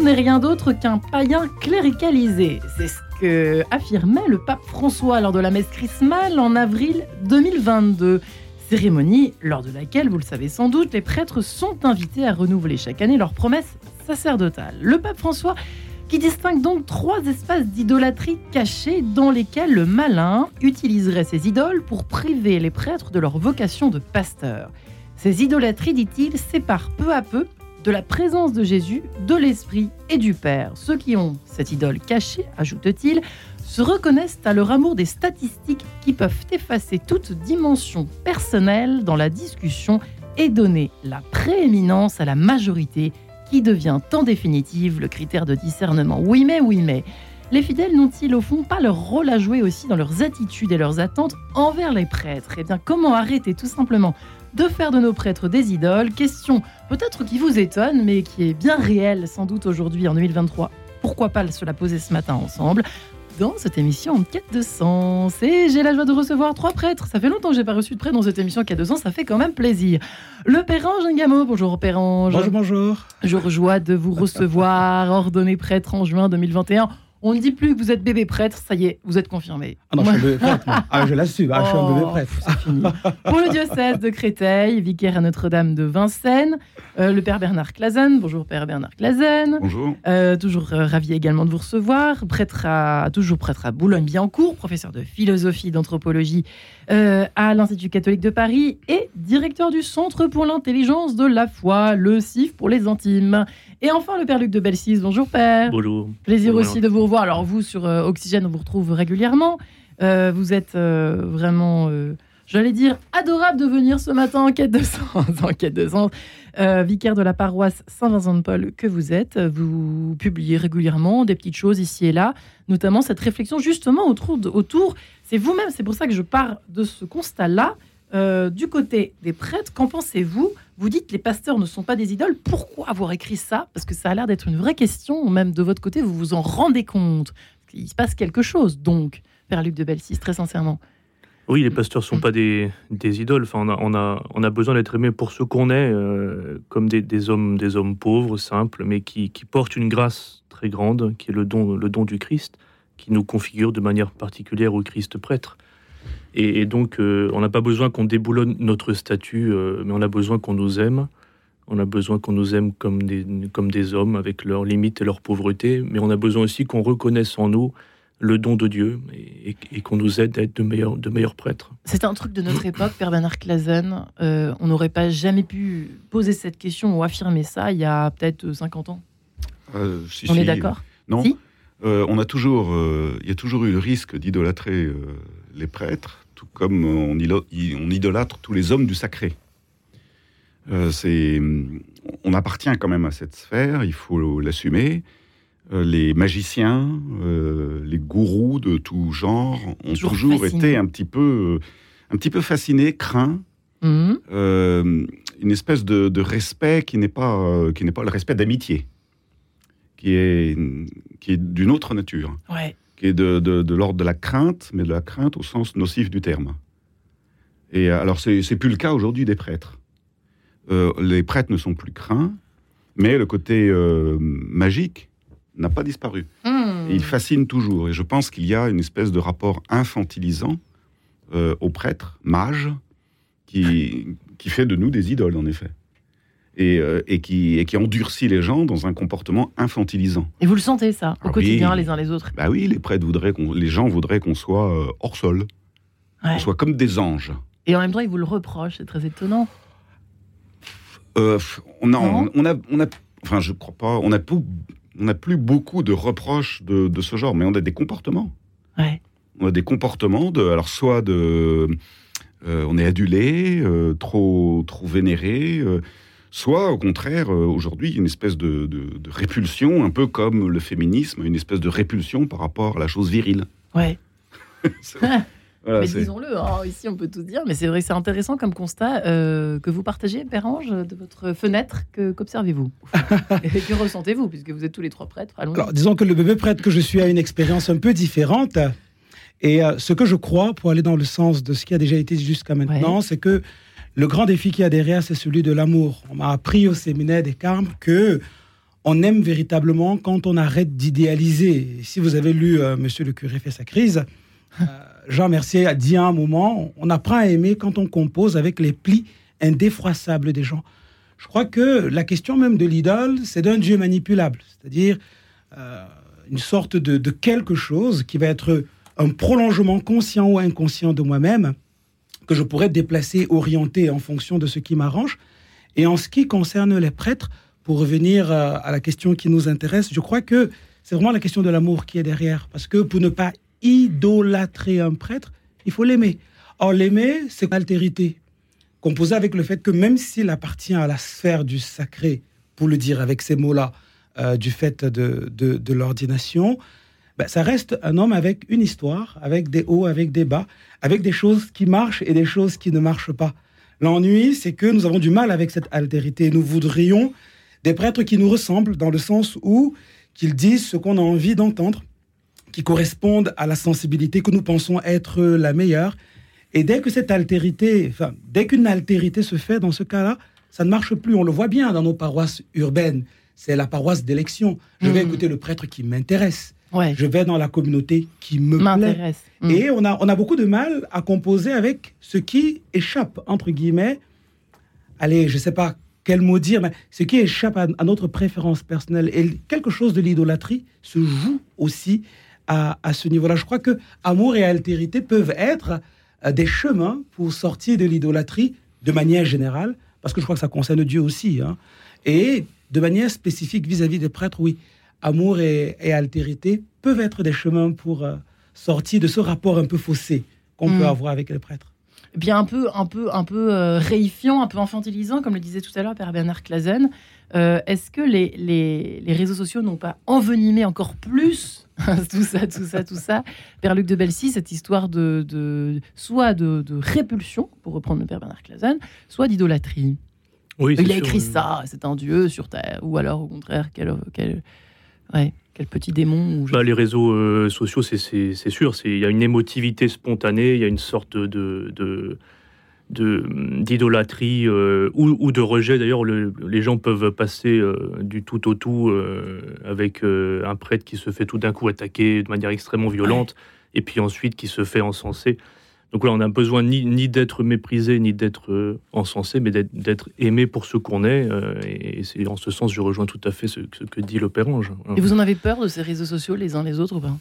n'est rien d'autre qu'un païen cléricalisé. C'est ce que affirmait le pape François lors de la messe chrismale en avril 2022. Cérémonie lors de laquelle, vous le savez sans doute, les prêtres sont invités à renouveler chaque année leurs promesses sacerdotales. Le pape François qui distingue donc trois espaces d'idolâtrie cachés dans lesquels le malin utiliserait ses idoles pour priver les prêtres de leur vocation de pasteur. Ces idolâtries, dit-il, séparent peu à peu de la présence de Jésus, de l'Esprit et du Père. Ceux qui ont cette idole cachée, ajoute-t-il, se reconnaissent à leur amour des statistiques qui peuvent effacer toute dimension personnelle dans la discussion et donner la prééminence à la majorité qui devient en définitive le critère de discernement. Oui mais, oui mais. Les fidèles n'ont-ils au fond pas leur rôle à jouer aussi dans leurs attitudes et leurs attentes envers les prêtres? Eh bien, comment arrêter tout simplement de faire de nos prêtres des idoles Question peut-être qui vous étonne, mais qui est bien réelle sans doute aujourd'hui en 2023. Pourquoi pas se la poser ce matin ensemble dans cette émission en quête de sens? Et j'ai la joie de recevoir trois prêtres. Ça fait longtemps que j'ai pas reçu de prêtre dans cette émission en quête de sens, ça fait quand même plaisir. Le Pérange Ngamo, bonjour Pérange. Bonjour, bonjour. Jour joie de vous recevoir, ordonné prêtre en juin 2021. On ne dit plus que vous êtes bébé prêtre, ça y est, vous êtes confirmé. Ah non, je suis un bébé prêtre. Ah, je l'assume, ah, je suis un bébé Oh, prêtre. c'est fini. Pour le diocèse de Créteil, vicaire à Notre-Dame de Vincennes, euh, le Père Bernard Clazen. Bonjour Père Bernard Clazen. Bonjour. Euh, toujours euh, ravi également de vous recevoir. Prêtre à, toujours prêtre à Boulogne-Billancourt, professeur de philosophie, d'anthropologie euh, à l'Institut catholique de Paris et directeur du Centre pour l'intelligence de la foi, le CIF pour les intimes. Et enfin, le Père Luc de Belsis. Bonjour Père. Bonjour. Plaisir Bonjour. aussi de vous revoir. Alors vous, sur euh, Oxygène, on vous retrouve régulièrement. Euh, vous êtes euh, vraiment, euh, j'allais dire, adorable de venir ce matin en quête de sens. en quête de sens. Vicaire de la paroisse Saint-Vincent-de-Paul que vous êtes. Vous publiez régulièrement des petites choses ici et là, notamment cette réflexion justement autour, autour c'est vous-même, c'est pour ça que je pars de ce constat-là. Euh, du côté des prêtres, qu'en pensez-vous? Vous dites les pasteurs ne sont pas des idoles. Pourquoi avoir écrit ça? Parce que ça a l'air d'être une vraie question, même de votre côté, vous vous en rendez compte. Il se passe quelque chose, donc, Père Luc de Belsis, très sincèrement. Oui, les pasteurs sont pas des, idoles. Enfin, on a, besoin d'être aimé pour ce qu'on est, euh, comme des, des hommes, des hommes pauvres, simples, mais qui, qui portent une grâce très grande, qui est le don, le don du Christ, qui nous configure de manière particulière au Christ prêtre. Et, et donc, euh, on n'a pas besoin qu'on déboulonne notre statut, euh, mais on a besoin qu'on nous aime. On a besoin qu'on nous aime comme des, comme des hommes, avec leurs limites et leur pauvreté, mais on a besoin aussi qu'on reconnaisse en nous le don de Dieu et, et- et qu'on nous aide à être de meilleurs, de meilleurs prêtres. C'est un truc de notre époque, Père Bernard Clazen. Euh, on n'aurait pas jamais pu poser cette question ou affirmer ça il y a peut-être 50 ans. Euh, si, On si. est d'accord? Non. Si Euh, on a toujours, euh, il y a toujours eu le risque d'idolâtrer euh, les prêtres, tout comme on, idolâtre tous les hommes du sacré. Euh, c'est, on appartient quand même à cette sphère, il faut l'assumer. Euh, les magiciens, euh, les gourous de tout genre ont Toujours été un petit peu, un petit peu fascinés, craints. Euh, une espèce de, de respect qui n'est pas, qui n'est pas le respect d'amitié, qui est, qui est d'une autre nature, Ouais. Qui est de, de, de l'ordre de la crainte, mais de la crainte au sens nocif du terme. Et euh, alors, c'est c'est plus le cas aujourd'hui des prêtres. Euh, les prêtres ne sont plus craints, mais le côté euh, magique n'a pas disparu. Et il fascine toujours. Et je pense qu'il y a une espèce de rapport infantilisant euh, aux prêtres, mages, qui, qui fait de nous des idoles, en effet. Et, euh, et, qui, et qui endurcit les gens dans un comportement infantilisant. Et vous le sentez, ça, au Ah quotidien, oui. les uns les autres Bah oui, les prêtres voudraient qu'on, les gens voudraient qu'on soit euh, hors sol, Ouais. qu'on soit comme des anges. Et en même temps, ils vous le reprochent, c'est très étonnant. Euh, on a, Non. on a, on a, enfin, je crois pas, on a, pou- on n'a plus beaucoup de reproches de, de ce genre, mais on a des comportements. Ouais. On a des comportements de, alors soit de, euh, on est adulé, euh, trop, trop vénéré, soit au contraire, euh, aujourd'hui, une espèce de, de- de répulsion, un peu comme le féminisme, une espèce de répulsion par rapport à la chose virile. Ouais. Voilà, mais disons-le, hein, ici on peut tout dire, mais c'est vrai que c'est intéressant comme constat euh, que vous partagez, Père Ange, de votre fenêtre. Que, qu'observez-vous Et que ressentez-vous, puisque vous êtes tous les trois prêtres allons Alors, disons que le bébé prêtre que je suis a une expérience un peu différente. Et euh, ce que je crois, pour aller dans le sens de ce qui a déjà été dit jusqu'à maintenant, c'est que le grand défi qu'il y a derrière, c'est celui de l'amour. On m'a appris au séminaire des Carmes que on aime véritablement quand on arrête d'idéaliser. Si vous avez lu euh, Monsieur le curé fait sa crise, euh, Jean Mercier a dit à un moment, on apprend à aimer quand on compose avec les plis indéfroissables des gens. Je crois que la question même de l'idole, c'est d'un Dieu manipulable, c'est-à-dire euh, une sorte de, de, quelque chose qui va être un prolongement conscient ou inconscient de moi-même, que je pourrais déplacer, orienter en fonction de ce qui m'arrange. Et en ce qui concerne les prêtres, pour revenir euh, à la question qui nous intéresse, je crois que c'est vraiment la question de l'amour qui est derrière. Parce que pour ne pas idolâtrer un prêtre, il faut l'aimer. Or, l'aimer, c'est l'altérité, composée avec le fait que même s'il appartient à la sphère du sacré, pour le dire avec ces mots-là, euh, du fait de, de, l'ordination, ben, ça reste un homme avec une histoire, avec des hauts, avec des bas, avec des choses qui marchent et des choses qui ne marchent pas. L'ennui, c'est que nous avons du mal avec cette altérité. Nous voudrions des prêtres qui nous ressemblent dans le sens où qu'ils disent ce qu'on a envie d'entendre, qui correspondent à la sensibilité que nous pensons être la meilleure. Et dès que cette altérité, enfin, dès qu'une altérité se fait dans ce cas-là, ça ne marche plus. On le voit bien dans nos paroisses urbaines. C'est la paroisse d'élection. Je vais mmh. écouter le prêtre qui m'intéresse. Je vais dans la communauté qui me plaît. Mm. Et on a, on a beaucoup de mal à composer avec ce qui échappe, entre guillemets, allez, je ne sais pas quel mot dire, mais ce qui échappe à, notre préférence personnelle. Et quelque chose de l'idolâtrie se joue aussi à, à ce niveau-là. Je crois que amour et altérité peuvent être euh, des chemins pour sortir de l'idolâtrie de manière générale, parce que je crois que ça concerne Dieu aussi. Hein. Et de manière spécifique vis-à-vis des prêtres, oui amour et, altérité peuvent être des chemins pour euh, sortir de ce rapport un peu faussé qu'on peut mm. avoir avec les prêtres. Eh bien un peu, un peu, un peu euh, réifiant, un peu infantilisant, comme le disait tout à l'heure Père Bernard Clazen. Euh, est-ce que les, les, réseaux sociaux n'ont pas envenimé encore plus tout ça, tout ça, tout ça? Père Luc de Belcy, cette histoire de, de soit de, répulsion, pour reprendre le Père Bernard Clazen, soit d'idolâtrie oui, Il a écrit ça, c'est un dieu sur Terre, ou alors au contraire, quel, quel, Ouais. Quel petit démon bah, Les réseaux euh, sociaux, c'est sûr. Il y a une émotivité spontanée, il y a une sorte de, de d'idolâtrie euh, ou, de rejet. D'ailleurs, les gens peuvent passer euh, du tout au tout avec un prêtre qui se fait tout d'un coup attaquer de manière extrêmement violente et puis ensuite qui se fait encenser. Donc là, on a besoin ni, ni d'être méprisé, ni d'être euh, encensé, mais d'être aimé pour ce qu'on est. Euh, et, c'est en ce sens, je rejoins tout à fait ce, que dit l'opérange. Et vous en avez peur de ces réseaux sociaux les uns les autres ou pas?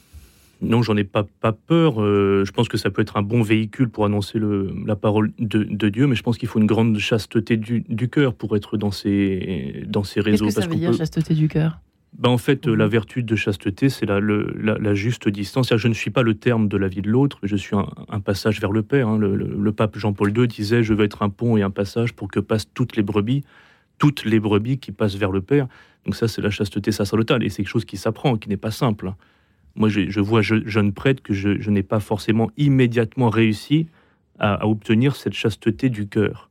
Non, j'en ai pas, pas peur. Euh, je pense que ça peut être un bon véhicule pour annoncer le, la parole de, Dieu, mais je pense qu'il faut une grande chasteté du, du cœur pour être dans ces, dans ces réseaux. Qu'est-ce que ça veut dire, chasteté du cœur? Ben en fait, la vertu de chasteté, c'est la, la, juste distance. Je ne suis pas le terme de la vie de l'autre, mais je suis un, passage vers le Père. Hein. Le, pape Jean-Paul II disait Je veux être un pont et un passage pour que passent toutes les brebis, toutes les brebis qui passent vers le Père. Donc, ça, c'est la chasteté sacerdotale. Et c'est quelque chose qui s'apprend, qui n'est pas simple. Moi, je, vois je, jeune prêtre que je, n'ai pas forcément immédiatement réussi à, obtenir cette chasteté du cœur.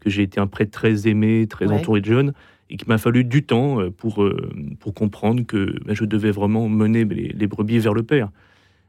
Que j'ai été un prêtre très aimé, très entouré de jeunes et qu'il m'a fallu du temps euh, pour, euh, pour comprendre que ben, je devais vraiment mener les, brebis vers le Père.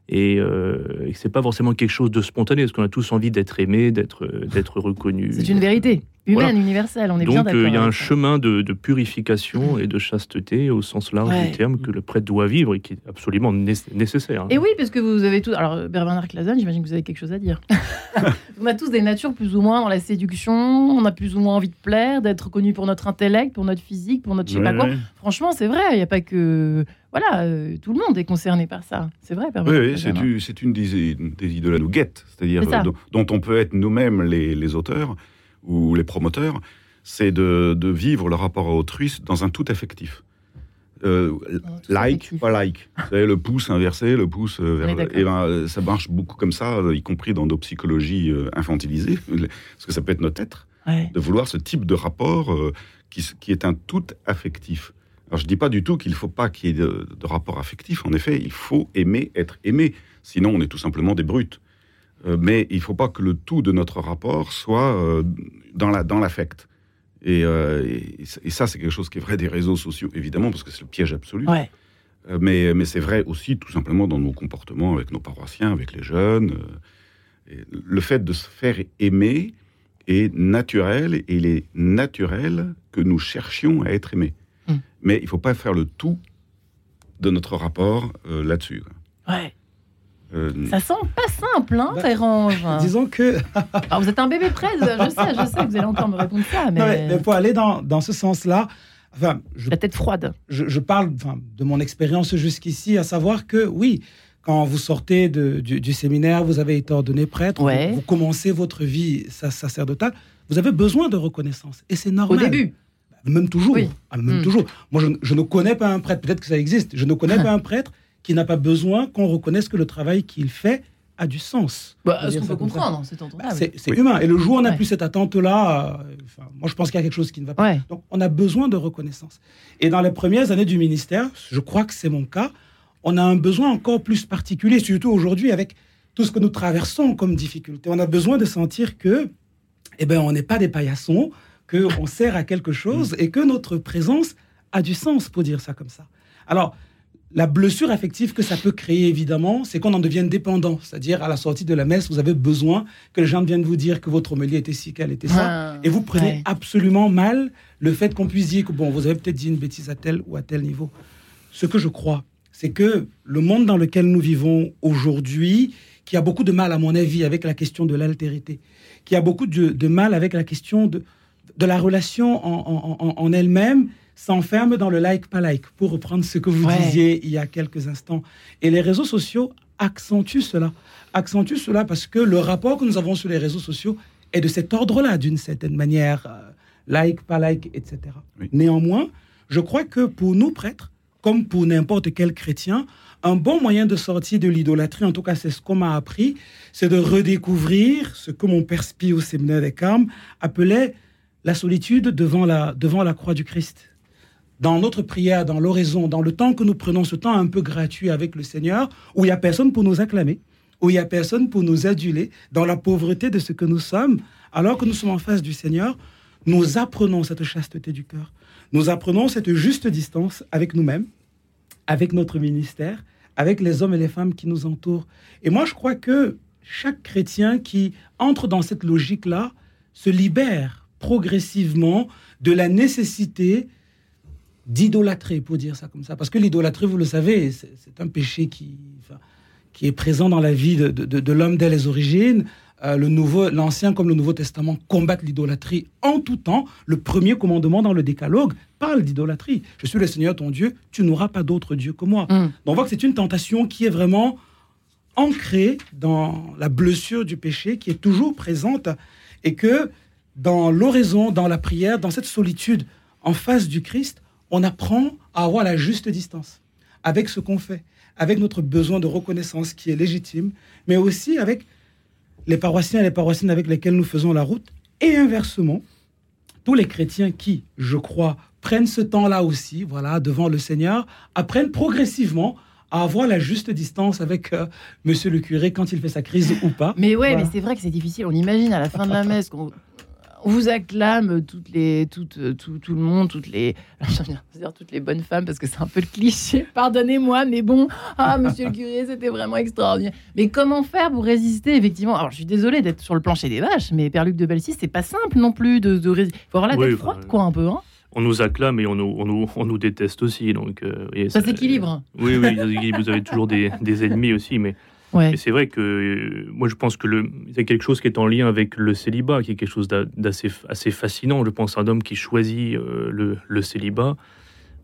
Et, euh, et c'est pas forcément quelque chose de spontané, parce qu'on a tous envie d'être aimé, d'être reconnu. C'est une vérité humaine, universelle, on est bien d'accord. Donc il y a un chemin de, purification et de chasteté au sens large du terme que le prêtre doit vivre et qui est absolument nécessaire. Et oui, parce que vous avez tous... Alors Bernard Clazen, j'imagine que vous avez quelque chose à dire. on a tous des natures plus ou moins dans la séduction, on a plus ou moins envie de plaire, d'être connu pour notre intellect, pour notre physique, pour notre je sais pas quoi. Franchement, c'est vrai, il n'y a pas que voilà, euh, tout le monde est concerné par ça. C'est vrai, Oui, oui c'est une, des, des idoles à nous guettes, c'est-à-dire dont, on peut être nous-mêmes les, les, auteurs ou les promoteurs, c'est de, vivre le rapport à autrui dans un tout affectif. Euh, like, pas like. C'est le pouce inversé, le pouce euh, vers. Et ben, ça marche beaucoup comme ça, y compris dans nos psychologies euh, infantilisées, parce que ça peut être notre être, de vouloir ce type de rapport qui, qui, est un tout affectif. Alors je dis pas du tout qu'il ne faut pas qu'il y ait de, de, rapport affectif. En effet, il faut aimer être aimé. Sinon, on est tout simplement des brutes. Euh, mais il ne faut pas que le tout de notre rapport soit euh, dans l'affect. Euh, et, et, ça, c'est quelque chose qui est vrai des réseaux sociaux, évidemment, parce que c'est le piège absolu. mais, mais c'est vrai aussi, tout simplement, dans nos comportements avec nos paroissiens, avec les jeunes. le fait de se faire aimer est naturel, et il est naturel que nous cherchions à être aimés. Mm. Mais il ne faut pas faire le tout de notre rapport euh, là-dessus. Ouais. Euh, Ça sent pas simple, hein, Bah, Disons que Alors, vous êtes un bébé près, je sais, je sais que vous allez encore me répondre ça, mais, Non, mais, pour aller dans, dans ce sens-là, enfin, je, la tête froide. je, je parle enfin, de mon expérience jusqu'ici, à savoir que oui, quand vous sortez de- du, du séminaire, vous avez été ordonné prêtre, Ouais. vous, vous commencez votre vie sa- sacerdotale, vous avez besoin de reconnaissance. Et c'est Au normal. début. Même toujours. Oui. Ah, même Mm. toujours. Moi, je, je ne connais pas un prêtre, peut-être que ça existe, je ne connais pas un prêtre qui n'a pas besoin qu'on reconnaisse que le travail qu'il fait a du sens. Bah, ce qu'on peut comprendre, c'est Bah, entendable. c'est Oui. humain. Et le jour où on n'a Ouais. plus cette attente-là, euh, moi je pense qu'il y a quelque chose qui ne va pas. Ouais. Donc on a besoin de reconnaissance. Et dans les premières années du ministère, je crois que c'est mon cas, on a un besoin encore plus particulier, surtout aujourd'hui avec tout ce que nous traversons comme difficulté. On a besoin de sentir que, eh ben, on n'est pas des paillassons, qu'on sert à quelque chose et que notre présence a du sens, pour dire ça comme ça. Alors, la blessure affective que ça peut créer, évidemment, c'est qu'on en devienne dépendant. C'est-à-dire, à la sortie de la messe, vous avez besoin que les gens viennent vous dire que votre homélie était ci, qu'elle était ça. Ah, Et vous prenez ouais. absolument mal le fait qu'on puisse dire que, bon, vous avez peut-être dit une bêtise à tel ou à tel niveau. Ce que je crois, c'est que le monde dans lequel nous vivons aujourd'hui, qui a beaucoup de mal, à mon avis, avec la question de l'altérité, qui a beaucoup de, de mal avec la question de, de la relation en, en- en- en elle-même, s'enferme dans le like pas like, pour reprendre ce que vous Ouais. disiez il y a quelques instants. Et les réseaux sociaux accentuent cela. Accentuent cela parce que le rapport que nous avons sur les réseaux sociaux est de cet ordre-là, d'une certaine manière. euh, like, pas like, etc. Oui. Néanmoins, je crois que pour nous prêtres, comme pour n'importe quel chrétien, un bon moyen de sortir de l'idolâtrie, en tout cas c'est ce qu'on m'a appris, c'est de redécouvrir ce que mon père Spi au séminaire des Carmes appelait la solitude devant la, devant la croix du Christ. Dans notre prière, dans l'oraison, dans le temps que nous prenons, ce temps un peu gratuit avec le Seigneur, où il n'y a personne pour nous acclamer, où il n'y a personne pour nous aduler, dans la pauvreté de ce que nous sommes, alors que nous sommes en face du Seigneur, nous apprenons cette chasteté du cœur. Nous apprenons cette juste distance avec nous-mêmes, avec notre ministère, avec les hommes et les femmes qui nous entourent. Et moi, je crois que chaque chrétien qui entre dans cette logique-là se libère progressivement de la nécessité d'idolâtrer, pour dire ça comme ça. Parce que l'idolâtrie, vous le savez, c'est un péché qui, enfin, qui est présent dans la vie de, de- de- de l'homme dès les origines. Euh, le nouveau, l'Ancien comme le Nouveau Testament combattent l'idolâtrie en tout temps. Le premier commandement dans le Décalogue parle d'idolâtrie. Je suis le Seigneur ton Dieu, tu n'auras pas d'autre Dieu que moi. Mm. Donc on voit que c'est une tentation qui est vraiment ancrée dans la blessure du péché, qui est toujours présente, et que dans l'oraison, dans la prière, dans cette solitude en face du Christ, on apprend à avoir la juste distance avec ce qu'on fait, avec notre besoin de reconnaissance qui est légitime, mais aussi avec les paroissiens et les paroissiennes avec lesquels nous faisons la route, et inversement, tous les chrétiens qui, je crois, prennent ce temps-là aussi, voilà, devant le Seigneur, apprennent progressivement à avoir la juste distance avec euh, Monsieur le curé quand il fait sa crise ou pas. Mais ouais, Voilà. mais c'est vrai que c'est difficile. On imagine à la fin de la messe qu'on on vous acclame toutes les, toutes, euh, tout, tout le monde, toutes les, dire toutes les bonnes femmes parce que c'est un peu le cliché. Pardonnez-moi, mais bon, ah Monsieur le curé, c'était vraiment extraordinaire. Mais comment faire pour résister effectivement? Alors je suis désolée d'être sur le plancher des vaches, mais Père Luc de Belsis, c'est pas simple non plus de, de résister. Faut avoir la Oui, tête enfin, froide, quoi, un peu. Hein On nous acclame et on nous, on nous, on nous déteste aussi. Donc, euh, et ça s'équilibre. Oui, oui, s'équilibre. vous avez toujours des, des ennemis aussi, mais Ouais. C'est vrai que euh, moi je pense que c'est quelque chose qui est en lien avec le célibat, qui est quelque chose d'a- d'assez assez fascinant. Je pense à un homme qui choisit euh, le, le célibat,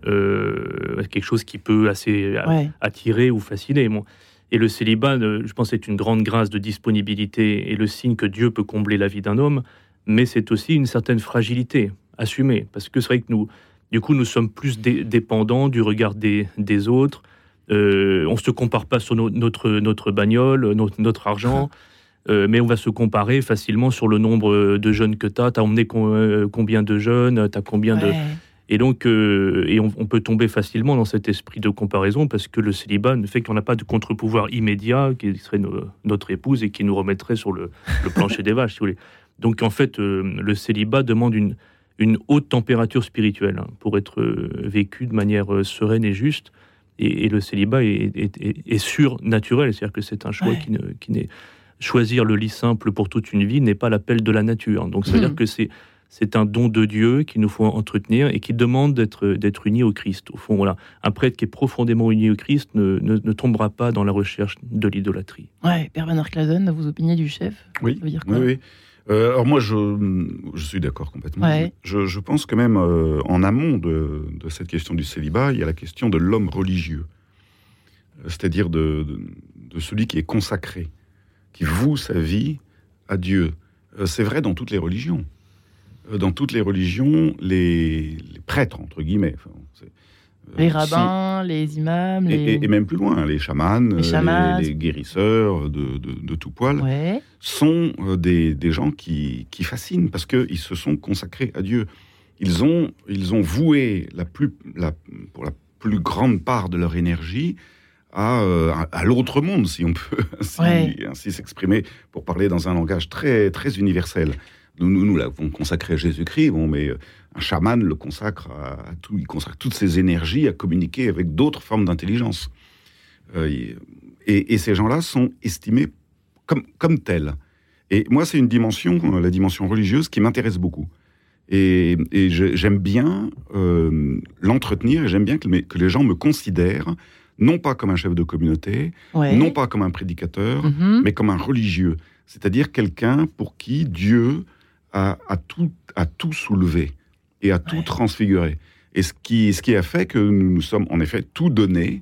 euh, quelque chose qui peut assez Ouais. attirer ou fasciner. Bon. Et le célibat, je pense, est une grande grâce de disponibilité et le signe que Dieu peut combler la vie d'un homme, mais c'est aussi une certaine fragilité assumée, parce que c'est vrai que nous, du coup, nous sommes plus dé- dépendants du regard des, des autres. Euh, on ne se compare pas sur no- notre, notre bagnole, notre, notre argent, euh, mais on va se comparer facilement sur le nombre de jeunes que tu as. Tu as emmené com- euh, combien de jeunes? Tu as combien de... Et donc, euh, et on, on peut tomber facilement dans cet esprit de comparaison parce que le célibat ne fait qu'on n'a pas de contre-pouvoir immédiat qui serait no- notre épouse et qui nous remettrait sur le, le plancher des vaches, si vous voulez. Donc, en fait, euh, le célibat demande une, une haute température spirituelle hein, pour être euh, vécu de manière euh, sereine et juste. Et, et le célibat est, est, est- est surnaturel, c'est-à-dire que c'est un choix Ouais. qui ne- qui n'est choisir le lit simple pour toute une vie n'est pas l'appel de la nature. Donc, ça veut Mhm. dire que c'est c'est un don de Dieu qu'il nous faut entretenir et qui demande d'être d'être uni au Christ. Au fond, voilà, un prêtre qui est profondément uni au Christ ne, ne, ne tombera pas dans la recherche de l'idolâtrie. Ouais, Père Bernard Clazen, vous opiniez du chef Oui, Ça veut dire oui, quoi? oui. Euh, alors moi, je, je suis d'accord complètement. Ouais. Je, je pense que même euh, en amont de, de cette question du célibat, il y a la question de l'homme religieux, Euh, c'est-à-dire de, de, de celui qui est consacré, qui voue sa vie à Dieu. Euh, C'est vrai dans toutes les religions. Dans toutes les religions, les, les prêtres, entre guillemets, enfin, euh, Les sont- rabbins, les imams, et, les... et- et même plus loin, les chamans, Les euh, chamans. les, les guérisseurs de, de- de tout poil, Ouais, sont euh, des, des gens qui, qui fascinent parce qu'ils se sont consacrés à Dieu. Ils ont, ils ont voué la plus, la, pour la plus grande part de leur énergie à, à, l'autre monde, si on peut ainsi, Ouais. s'exprimer, pour parler dans un langage très, très universel. Nous, nous, nous l'avons consacré à Jésus-Christ, bon, mais un chaman le consacre à, à tout, il consacre toutes ses énergies à communiquer avec d'autres formes d'intelligence. Euh, et, et ces gens-là sont estimés comme, comme tels. Et moi, c'est une dimension, euh, la dimension religieuse, qui m'intéresse beaucoup. Et, j'aime bien euh, l'entretenir, et j'aime bien que, les gens me considèrent, non pas comme un chef de communauté, ouais. non pas comme un prédicateur, Mhm. mais comme un religieux. C'est-à-dire quelqu'un pour qui Dieu a, a tout, a tout soulevé et a tout Ouais. transfiguré. Et ce qui, ce qui a fait que nous nous sommes en effet tout donnés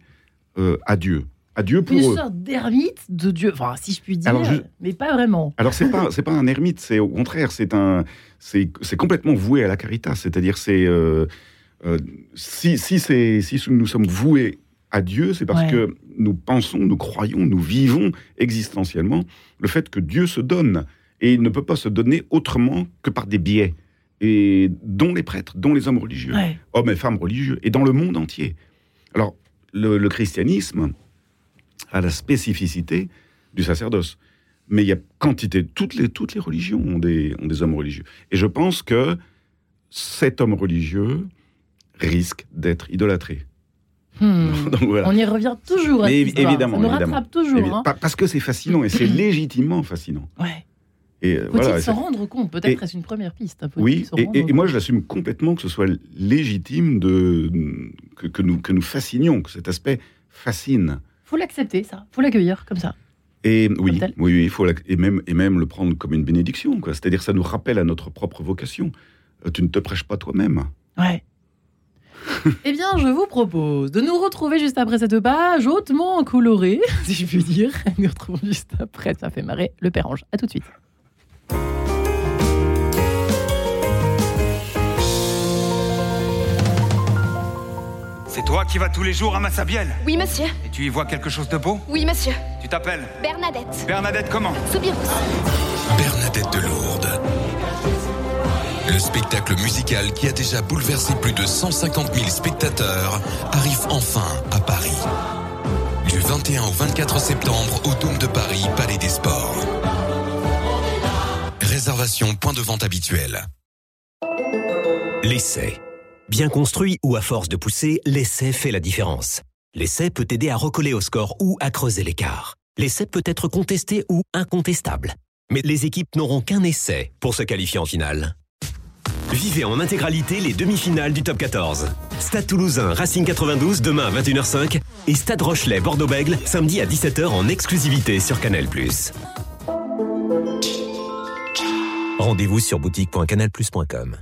euh, à Dieu. À Dieu pour Une eux. sorte d'ermite de Dieu, enfin, si je puis dire, Alors, je- mais pas vraiment. Alors c'est pas c'est pas un ermite, c'est au contraire c'est un c'est c'est complètement voué à la caritas, c'est-à-dire c'est euh, euh, si si c'est si nous sommes voués à Dieu, c'est parce Ouais. que nous pensons, nous croyons, nous vivons existentiellement le fait que Dieu se donne et il ne peut pas se donner autrement que par des biais et dont les prêtres, dont les hommes religieux Ouais. hommes et femmes religieux, et dans le monde entier. Alors, le, le christianisme a la spécificité du sacerdoce. Mais il y a quantité, toutes les, toutes les religions ont des, ont des hommes religieux. Et je pense que cet homme religieux risque d'être idolâtré. Hmm. Donc voilà. On y revient toujours à Mais évidemment, Ça nous évidemment. rattrape toujours. Hein. pa- Parce que c'est fascinant, et c'est légitimement fascinant. Ouais. Et euh, Faut-il voilà, s'en rendre compte? Peut-être est-ce une première piste. hein, Oui, et, rendre et- et moi je l'assume complètement que ce soit légitime de, que, que nous, que nous fascinions, que cet aspect fascine. Faut l'accepter, ça. Faut l'accueillir comme ça. Et oui, tel. oui, oui, il faut et même et même le prendre comme une bénédiction, quoi. C'est-à-dire ça nous rappelle à notre propre vocation. Euh, tu ne te prêches pas toi-même. Ouais. eh bien, je vous propose de nous retrouver juste après cette page hautement colorée, si je puis dire. Nous retrouvons juste après, ça fait marrer le Pérange. À tout de suite. C'est toi qui vas tous les jours à Massabielle Oui, monsieur. Et tu y vois quelque chose de beau? Oui, monsieur. Tu t'appelles? Bernadette. Bernadette comment? Soubirous. Bernadette de Lourdes. Le spectacle musical qui a déjà bouleversé plus de 150 000 spectateurs arrive enfin à Paris. Du 21 au 24 septembre au Dôme de Paris, Palais des Sports. Réservation point de vente habituel. L'essai. Bien construit ou à force de pousser, l'essai fait la différence. L'essai peut aider à recoller au score ou à creuser l'écart. L'essai peut être contesté ou incontestable. Mais les équipes n'auront qu'un essai pour se qualifier en finale. Vivez en intégralité les demi-finales du top 14. Stade Toulousain Racing 92 demain à 21h05 et Stade Rochelet Bordeaux-Bègle samedi à 17h en exclusivité sur Canal+. Rendez-vous sur boutique.canalplus.com.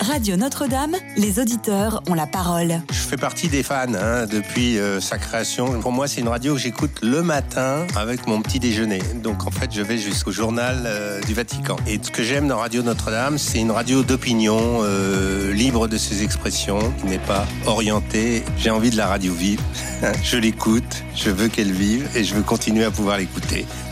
Radio Notre-Dame, les auditeurs ont la parole. Je fais partie des fans hein, depuis euh, sa création. Pour moi, c'est une radio que j'écoute le matin avec mon petit déjeuner. Donc en fait, je vais jusqu'au journal euh, du Vatican. Et ce que j'aime dans Radio Notre-Dame, c'est une radio d'opinion, euh, libre de ses expressions, qui n'est pas orientée. J'ai envie de la radio vive. je l'écoute, je veux qu'elle vive et je veux continuer à pouvoir l'écouter.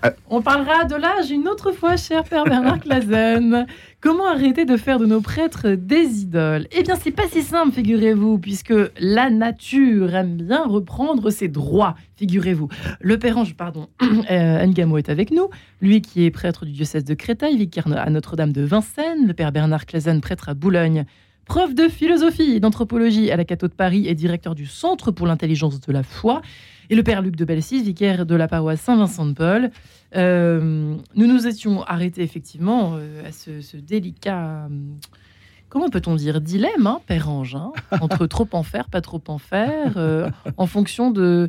Ah. On parlera de l'âge une autre fois, cher Père Bernard Clazen. Comment arrêter de faire de nos prêtres des idoles? Eh bien, c'est pas si simple, figurez-vous, puisque la nature aime bien reprendre ses droits, figurez-vous. Le Père Ange, pardon, euh, Ngamo est avec nous, lui qui est prêtre du diocèse de Créteil, vicaire à Notre-Dame de Vincennes, le Père Bernard Clazen, prêtre à Boulogne, prof de philosophie et d'anthropologie à la Cato de Paris et directeur du Centre pour l'intelligence de la foi, et le Père Luc de Belsis, vicaire de la paroisse Saint-Vincent-de-Paul. Euh, nous nous étions arrêtés effectivement euh, à ce, ce délicat, euh, comment peut-on dire, dilemme, hein, Père Ange, hein, entre trop en faire, pas trop en faire, euh, en fonction de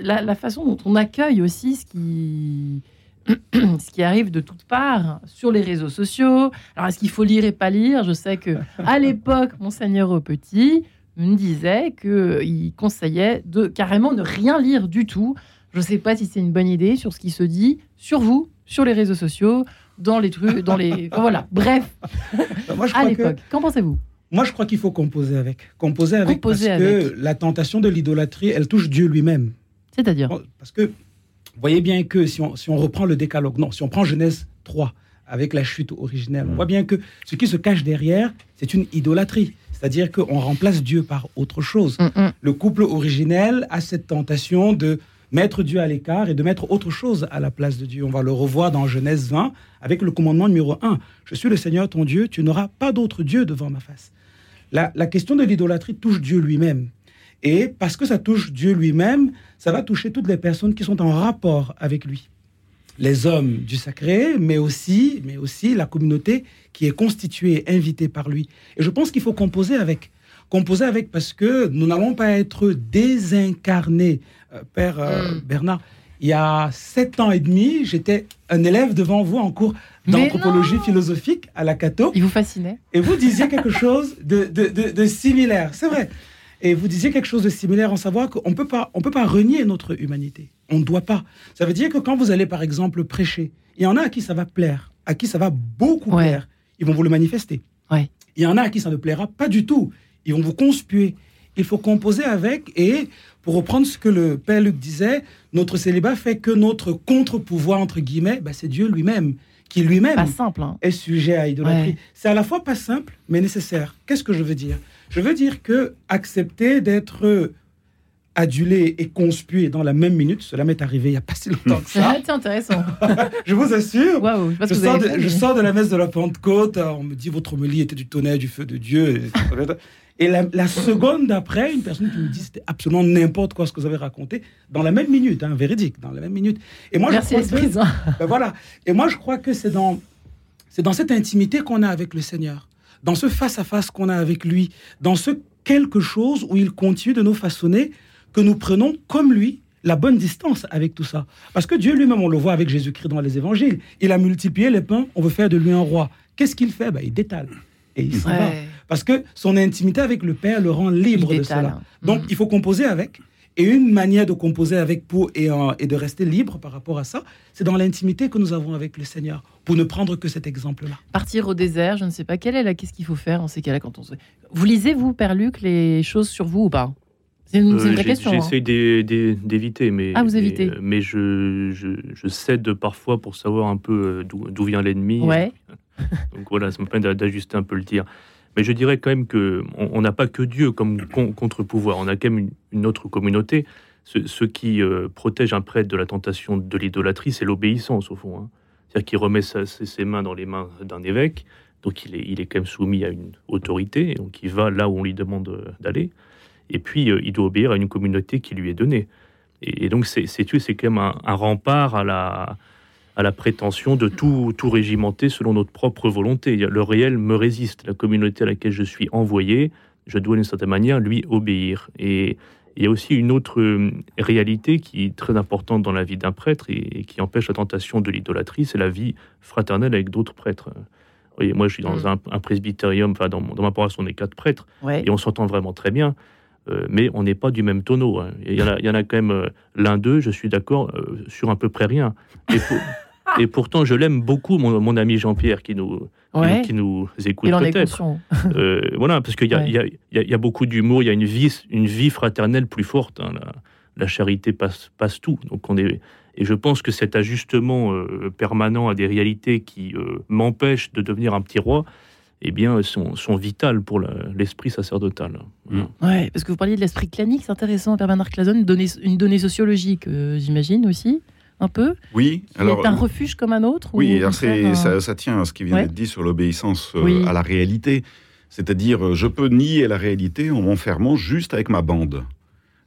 la, la façon dont on accueille aussi ce qui, ce qui arrive de toutes parts sur les réseaux sociaux. Alors, est-ce qu'il faut lire et pas lire? Je sais que à l'époque, Monseigneur au Petit me disait qu'il conseillait de carrément ne rien lire du tout. Je ne sais pas si c'est une bonne idée sur ce qui se dit sur vous, sur les réseaux sociaux, dans les trucs, dans les. Voilà, bref, Moi, je à l'époque. Qu'en pensez-vous? Moi, je crois qu'il faut composer avec. Composer avec Composer parce que la tentation de l'idolâtrie, elle touche Dieu lui-même. C'est-à-dire? Parce que, vous voyez bien que si on, si on reprend le décalogue, non, si on prend Genèse 3, avec la chute originelle, on voit bien que ce qui se cache derrière, c'est une idolâtrie. C'est-à-dire qu'on remplace Dieu par autre chose. Mm, mm. Le couple originel a cette tentation de mettre Dieu à l'écart et de mettre autre chose à la place de Dieu. On va le revoir dans Genèse 20 avec le commandement numéro 1. Je suis le Seigneur ton Dieu, tu n'auras pas d'autre Dieu devant ma face. La, la question de l'idolâtrie touche Dieu lui-même. Et parce que ça touche Dieu lui-même, ça va toucher toutes les personnes qui sont en rapport avec lui. Les hommes du sacré, mais aussi, mais aussi la communauté qui est constituée, invitée par lui. Et je pense qu'il faut composer avec. Composer avec parce que nous n'allons pas être désincarnés. Euh, Père euh, Mm. Bernard, il y a sept ans et demi, j'étais un élève devant vous en cours d'anthropologie philosophique à la Cato. Il vous fascinait Et vous disiez quelque chose de, de, de- de similaire, c'est vrai. Et vous disiez quelque chose de similaire en savoir qu'on ne peut pas, on peut pas renier notre humanité. On ne doit pas. Ça veut dire que quand vous allez, par exemple, prêcher, il y en a à qui ça va plaire, à qui ça va beaucoup Ouais. plaire. Ils vont vous le manifester. Ouais. Il y en a à qui ça ne plaira pas du tout. Ils vont vous conspuer. Il faut composer avec. Et pour reprendre ce que le Père Luc disait, notre célibat fait que notre contre-pouvoir, entre guillemets, bah, c'est Dieu lui-même, qui lui-même hein. est sujet à idolâtrie. Ouais. C'est à la fois pas simple, mais nécessaire. Qu'est-ce que je veux dire? Je veux dire que accepter d'être adulé et conspué dans la même minute, cela m'est arrivé il n'y a pas si longtemps que ça. C'est intéressant. je vous assure. Je vous sors, de, je sors de la messe de la Pentecôte, on me dit votre homélie était du tonnerre, du feu de Dieu. Et la, la seconde d'après, une personne qui me dit c'était absolument n'importe quoi ce que vous avez raconté, dans la même minute, hein, véridique, dans la même minute. Et moi, Merci je crois que- ben voilà. Et moi, je crois que c'est dans, c'est dans cette intimité qu'on a avec le Seigneur, dans ce face-à-face qu'on a avec lui, dans ce quelque chose où il continue de nous façonner, que nous prenons comme lui la bonne distance avec tout ça. Parce que Dieu lui-même, on le voit avec Jésus-Christ dans les évangiles, il a multiplié les pains, on veut faire de lui un roi. Qu'est-ce qu'il fait? Ben, Il détale. Et il s'en va. Parce que son intimité avec le Père le rend libre Il de détale. cela. Donc, il faut composer avec. Et une manière de composer avec pour et, euh, et de rester libre par rapport à ça, c'est dans l'intimité que nous avons avec le Seigneur, pour ne prendre que cet exemple-là. Partir au désert, je ne sais pas quelle est là. Qu'est-ce qu'il faut faire en ces cas-là quand on se. Vous lisez vous, Père Luc, les choses sur vous ou pas? C'est une, Euh, vraie question. hein. J'essaie d'é- d'éviter, mais, Ah, vous mais, évitez. euh, mais je, je, je cède parfois pour savoir un peu euh, d'où vient l'ennemi. Ouais. Donc voilà, ça me permet d'a- d'ajuster un peu le tir. Mais je dirais quand même que on on n'a pas que Dieu comme con- contre-pouvoir. On a quand même une, autre communauté. Ce, qui euh, protège un prêtre de la tentation de l'idolâtrie, c'est l'obéissance au fond. hein. C'est-à-dire qu'il remet ses, mains dans les mains d'un évêque. Donc il est, il est quand même soumis à une autorité. Donc il va là où on lui demande euh, d'aller. Et puis euh, il doit obéir à une communauté qui lui est donnée. Et, donc c'est c'est c'est quand même un rempart à la à la prétention de tout, tout régimenter selon notre propre volonté. Le réel me résiste. La communauté à laquelle je suis envoyé, je dois d'une certaine manière lui obéir. Et il y a aussi une autre euh, réalité qui est très importante dans la vie d'un prêtre et, qui empêche la tentation de l'idolâtrie, c'est la vie fraternelle avec d'autres prêtres. Vous voyez, moi, je suis dans Mm. un, un presbytérium, enfin, dans, dans ma paroisse, on est quatre prêtres, Ouais. et on s'entend vraiment très bien. euh, mais on n'est pas du même tonneau. hein. Il, y en a, il y en a quand même euh, l'un d'eux, je suis d'accord, euh, sur à peu près rien. Pour- et pourtant, je l'aime beaucoup, mon, mon ami Jean-Pierre, qui nous, qui nous- Ouais. qui nous écoute Il en est peut-être. Euh, voilà, parce qu'il y, a- Ouais. il y a- il y a- il y a beaucoup d'humour, il y a une vie, une vie fraternelle plus forte. hein, la charité passe, passe tout. Donc on est, et je pense que cet ajustement euh, permanent à des réalités qui euh, m'empêchent de devenir un petit roi, eh bien, sont, sont vitales pour l'esprit sacerdotal. Voilà. Ouais, parce que vous parliez de l'esprit clanique, c'est intéressant, Père Bernard Clason, une donnée, une donnée sociologique, euh, j'imagine aussi, un peu. Oui, Qui alors. est un refuge comme un autre ou Oui, alors un- ça, ça tient à ce qui vient Ouais. d'être dit sur l'obéissance euh, Oui. à la réalité. C'est-à-dire, euh, je peux nier la réalité en m'enfermant juste avec ma bande.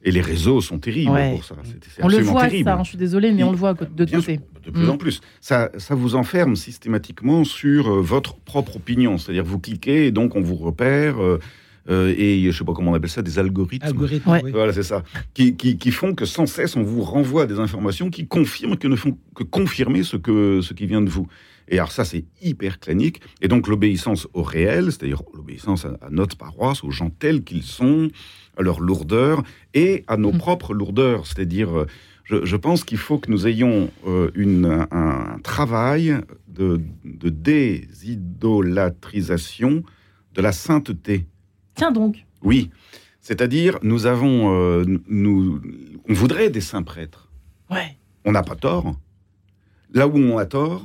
Et les réseaux sont terribles Ouais. pour ça. On le voit, terrible. ça, hein, je suis désolée, mais on le voit de sûr, de plus Mm. en plus. Ça, ça vous enferme systématiquement sur euh, votre propre opinion. C'est-à-dire, vous cliquez et donc on vous repère. euh, euh, et je sais pas comment on appelle ça, des algorithmes. Algorithme, Ouais. oui. Voilà, c'est ça. Qui, qui, qui font que sans cesse, on vous renvoie des informations qui confirment que ne font que confirmer ce, que, ce qui vient de vous. Et alors ça, c'est hyper clanique. Et donc l'obéissance au réel, c'est-à-dire l'obéissance à, à notre paroisse, aux gens tels qu'ils sont, à leur lourdeur, et à nos Mm. propres lourdeurs. C'est-à-dire, euh, je, je pense qu'il faut que nous ayons euh, une, un, un travail de, de désidolâtrisation de la sainteté. Tiens donc. Oui, c'est-à-dire nous avons, euh, nous, on voudrait des saints prêtres. Ouais. On n'a pas tort. Là où on a tort,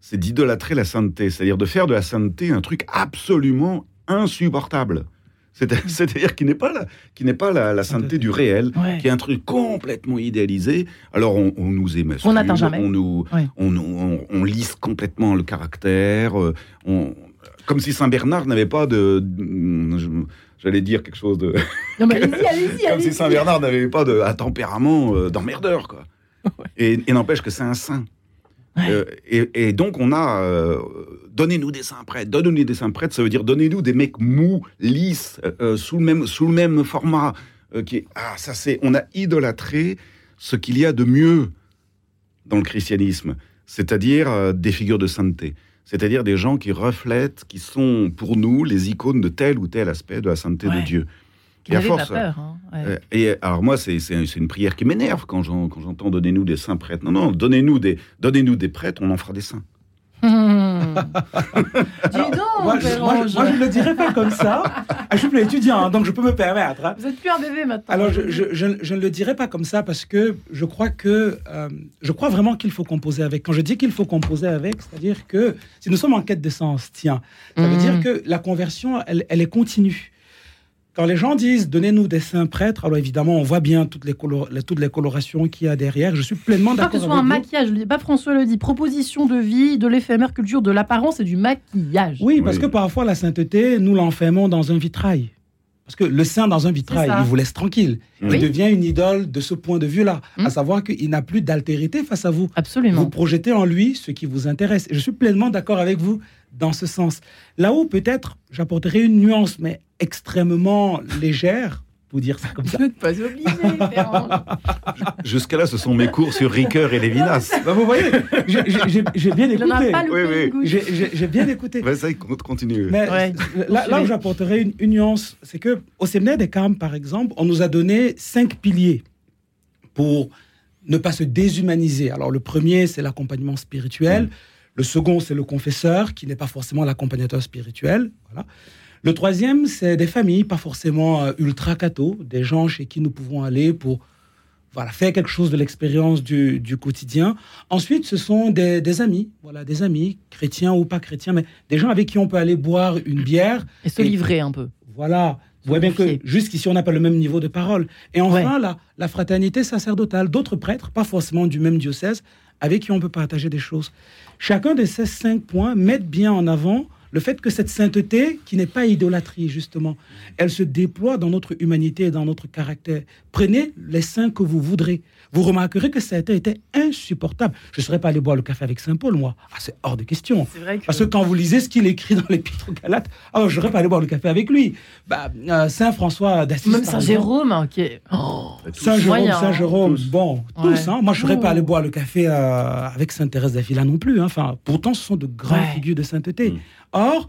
c'est d'idolâtrer la sainteté, c'est-à-dire de faire de la sainteté un truc absolument insupportable. C'est- C'est-à-dire qui n'est pas la, qui n'est pas la, la sainteté du réel, Ouais. qui est un truc complètement idéalisé. Alors on, on nous émascule, On n'atteint jamais. on nous, Ouais. on, nous- on, on lisse complètement le caractère. euh, on- comme si Saint Bernard n'avait pas de, je- j'allais dire quelque chose de, Non, mais allez-y, allez-y, comme si Saint Bernard n'avait pas de, un tempérament euh, d'emmerdeur, quoi. Et, et n'empêche que c'est un saint. Ouais. Euh, et, et donc on a, euh, donnez-nous des saints prêtres, donnez-nous des saints prêtres, ça veut dire donnez-nous des mecs mous, lisses, euh, sous le même sous le même format. qui est, ah ça c'est, on a idolâtré ce qu'il y a de mieux dans le christianisme, c'est-à-dire des figures de sainteté, c'est-à-dire des gens qui reflètent, qui sont pour nous les icônes de tel ou tel aspect de la sainteté Ouais. de Dieu. Qui Et à n'avait pas force, peur. hein, ouais. euh, et alors moi, c'est une prière qui m'énerve quand j'entends donnez-nous des saints prêtres. Non, non, donnez-nous des, donnez des prêtres, on en fera des saints. Dis donc, Moi, je, Père moi, je- Ange. moi, je ne le dirais pas comme ça. Ah, je suis plus étudiant, hein, donc je peux me permettre. hein. Vous êtes plus un bébé maintenant. Alors, je, je- je- je ne le dirais pas comme ça parce que je crois que euh, je crois vraiment qu'il faut composer avec. Quand je dis qu'il faut composer avec, c'est-à-dire que si nous sommes en quête de sens, tiens, ça veut Mhm. dire que la conversion, elle, elle est continue. Quand les gens disent donnez-nous des saints prêtres, alors évidemment, on voit bien toutes les, color- les- toutes les colorations qu'il y a derrière. Je suis pleinement Pas que d'accord ce soit un vous. maquillage, je le dis pas François le dit, proposition de vie, de l'éphémère culture, de l'apparence et du maquillage. Oui, parce Oui. que parfois la sainteté, nous l'enfermons dans un vitrail. Parce que le saint dans un vitrail, il vous laisse tranquille. Oui. Il devient une idole de ce point de vue-là, à savoir qu'il n'a plus d'altérité face à vous. Absolument. Vous projetez en lui ce qui vous intéresse. Et je suis pleinement d'accord avec vous dans ce sens. Là où peut-être j'apporterai une nuance, mais extrêmement légère, dire ça comme ça. Vous n'êtes pas obligé. Jusqu'à là, ce sont mes cours sur Ricoeur et Lévinas. Bah, vous voyez, j'ai- bien écouté. Oui, oui. J'ai bien écouté. Vas-y, continue. Mais Ouais. là, là où j'apporterai une, une nuance, c'est que au séminaire des Carmes, par exemple, on nous a donné cinq piliers pour ne pas se déshumaniser. Alors le premier, c'est l'accompagnement spirituel. Le second, c'est le confesseur, qui n'est pas forcément l'accompagnateur spirituel. Voilà. Le troisième, c'est des familles, pas forcément euh, ultra catho, des gens chez qui nous pouvons aller pour voilà, faire quelque chose de l'expérience du, du quotidien. Ensuite, ce sont des, des amis, voilà, des amis, chrétiens ou pas chrétiens, mais des gens avec qui on peut aller boire une bière. Et se Et- livrer un peu. Voilà. Vous voyez bien que jusqu'ici, on n'a pas le même niveau de parole. Et enfin, la, la fraternité sacerdotale, d'autres prêtres, pas forcément du même diocèse, avec qui on peut partager des choses. Chacun de ces cinq points mettent bien en avant le fait que cette sainteté, qui n'est pas idolâtrie, justement, elle se déploie dans notre humanité et dans notre caractère. Prenez les saints que vous voudrez. Vous remarquerez que ça a été insupportable. Je ne serais pas allé boire le café avec Saint Paul, moi. Ah, c'est hors de question. C'est vrai que. Parce que quand vous lisez ce qu'il écrit dans l'Épître aux Galates, ah, je n'aurais pas allé boire le café avec lui. Bah, euh, Saint François d'Assise. Même Saint. Jérôme, hein, qui est. Oh, Saint Jérôme, Moyen, Saint hein. Jérôme, Tous. bon, tous. Ouais. Hein. Moi, je ne serais pas allé boire le café euh, avec Sainte Thérèse d'Avila non plus. hein. Enfin, pourtant, ce sont de grandes Ouais. figures de sainteté. Mm. Or,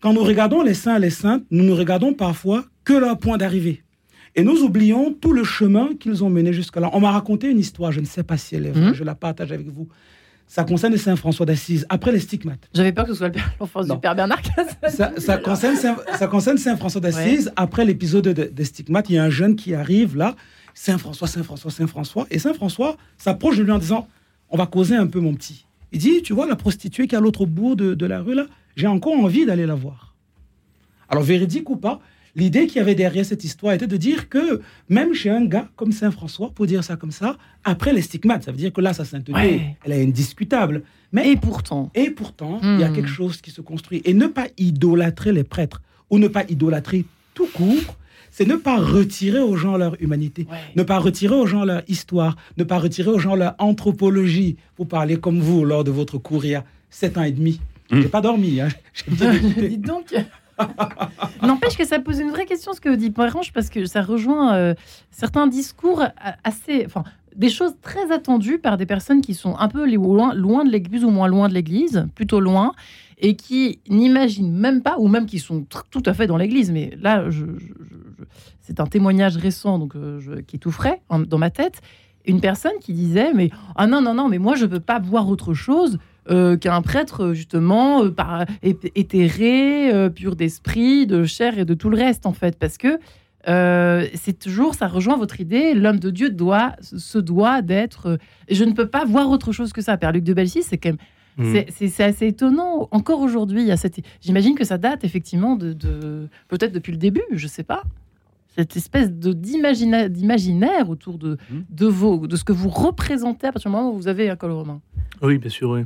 quand nous regardons les saints et les saintes, nous ne regardons parfois que leur point d'arrivée. Et nous oublions tout le chemin qu'ils ont mené jusque-là. On m'a raconté une histoire, je ne sais pas si elle est vraie, Mhm. je la partage avec vous. Ça concerne Saint François d'Assise, après les stigmates. J'avais peur que ce soit le père- l'enfance du père Bernard ça, ça concerne Saint, ça concerne Saint François d'Assise. Après l'épisode de- des stigmates, il y a un jeune qui arrive là Saint François, Saint François, Saint François. Et Saint François s'approche de lui en disant On va causer un peu, mon petit. Il dit Tu vois la prostituée qui est à l'autre bout de, de la rue là J'ai encore envie d'aller la voir. Alors, véridique ou pas, l'idée qu'il y avait derrière cette histoire était de dire que même chez un gars comme Saint François, pour dire ça comme ça, après les stigmates, ça veut dire que là, sa sainteté, Ouais. elle est indiscutable. Mais Et pourtant. et pourtant, il y a Hmm. quelque chose qui se construit. Et ne pas idolâtrer les prêtres, ou ne pas idolâtrer tout court, c'est ne pas retirer aux gens leur humanité, Ouais. ne pas retirer aux gens leur histoire, ne pas retirer aux gens leur anthropologie. Vous parlez comme vous lors de votre cours il y a sept ans et demi. Hmm. J'ai pas dormi. Hein. J'ai bien écouté. Dites donc. N'empêche que ça pose une vraie question ce que dit Poirange parce que ça rejoint euh, certains discours a- assez, enfin, des choses très attendues par des personnes qui sont un peu loin, loin de l'église ou moins loin de l'église, plutôt loin, et qui n'imaginent même pas, ou même qui sont tout à fait dans l'église. Mais là, c'est un témoignage récent, donc euh, qui est tout frais dans ma tête. Une personne qui disait, mais ah non non non, mais moi je peux pas voir autre chose euh, qu'un prêtre euh, justement euh, éthéré, pur d'esprit, de chair et de tout le reste en fait, parce que euh, c'est toujours, ça rejoint votre idée, l'homme de Dieu doit, se doit d'être. euh, je ne peux pas voir autre chose que ça. Père Luc de Belsis, c'est quand même, Mm. c'est- assez étonnant. Encore aujourd'hui, il y a cette. J'imagine que ça date effectivement de, de- peut-être depuis le début, je sais pas. Cette espèce de d'imagina- d'imaginaire autour de, Mhm. de vos, de ce que vous représentez à partir du moment où vous avez un col romain. Oui, bien sûr, oui.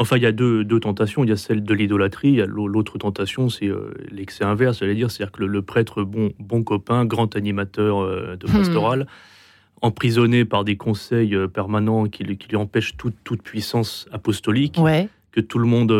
Enfin, il y a deux, deux tentations. Il y a celle de l'idolâtrie. L'autre tentation, c'est euh, l'excès inverse. C'est-à-dire que le, le prêtre, bon, bon copain, grand animateur euh, de Hmm. pastoral, emprisonné par des conseils euh, permanents qui, lui- qui lui empêchent toute, toute puissance apostolique, Ouais, que tout le monde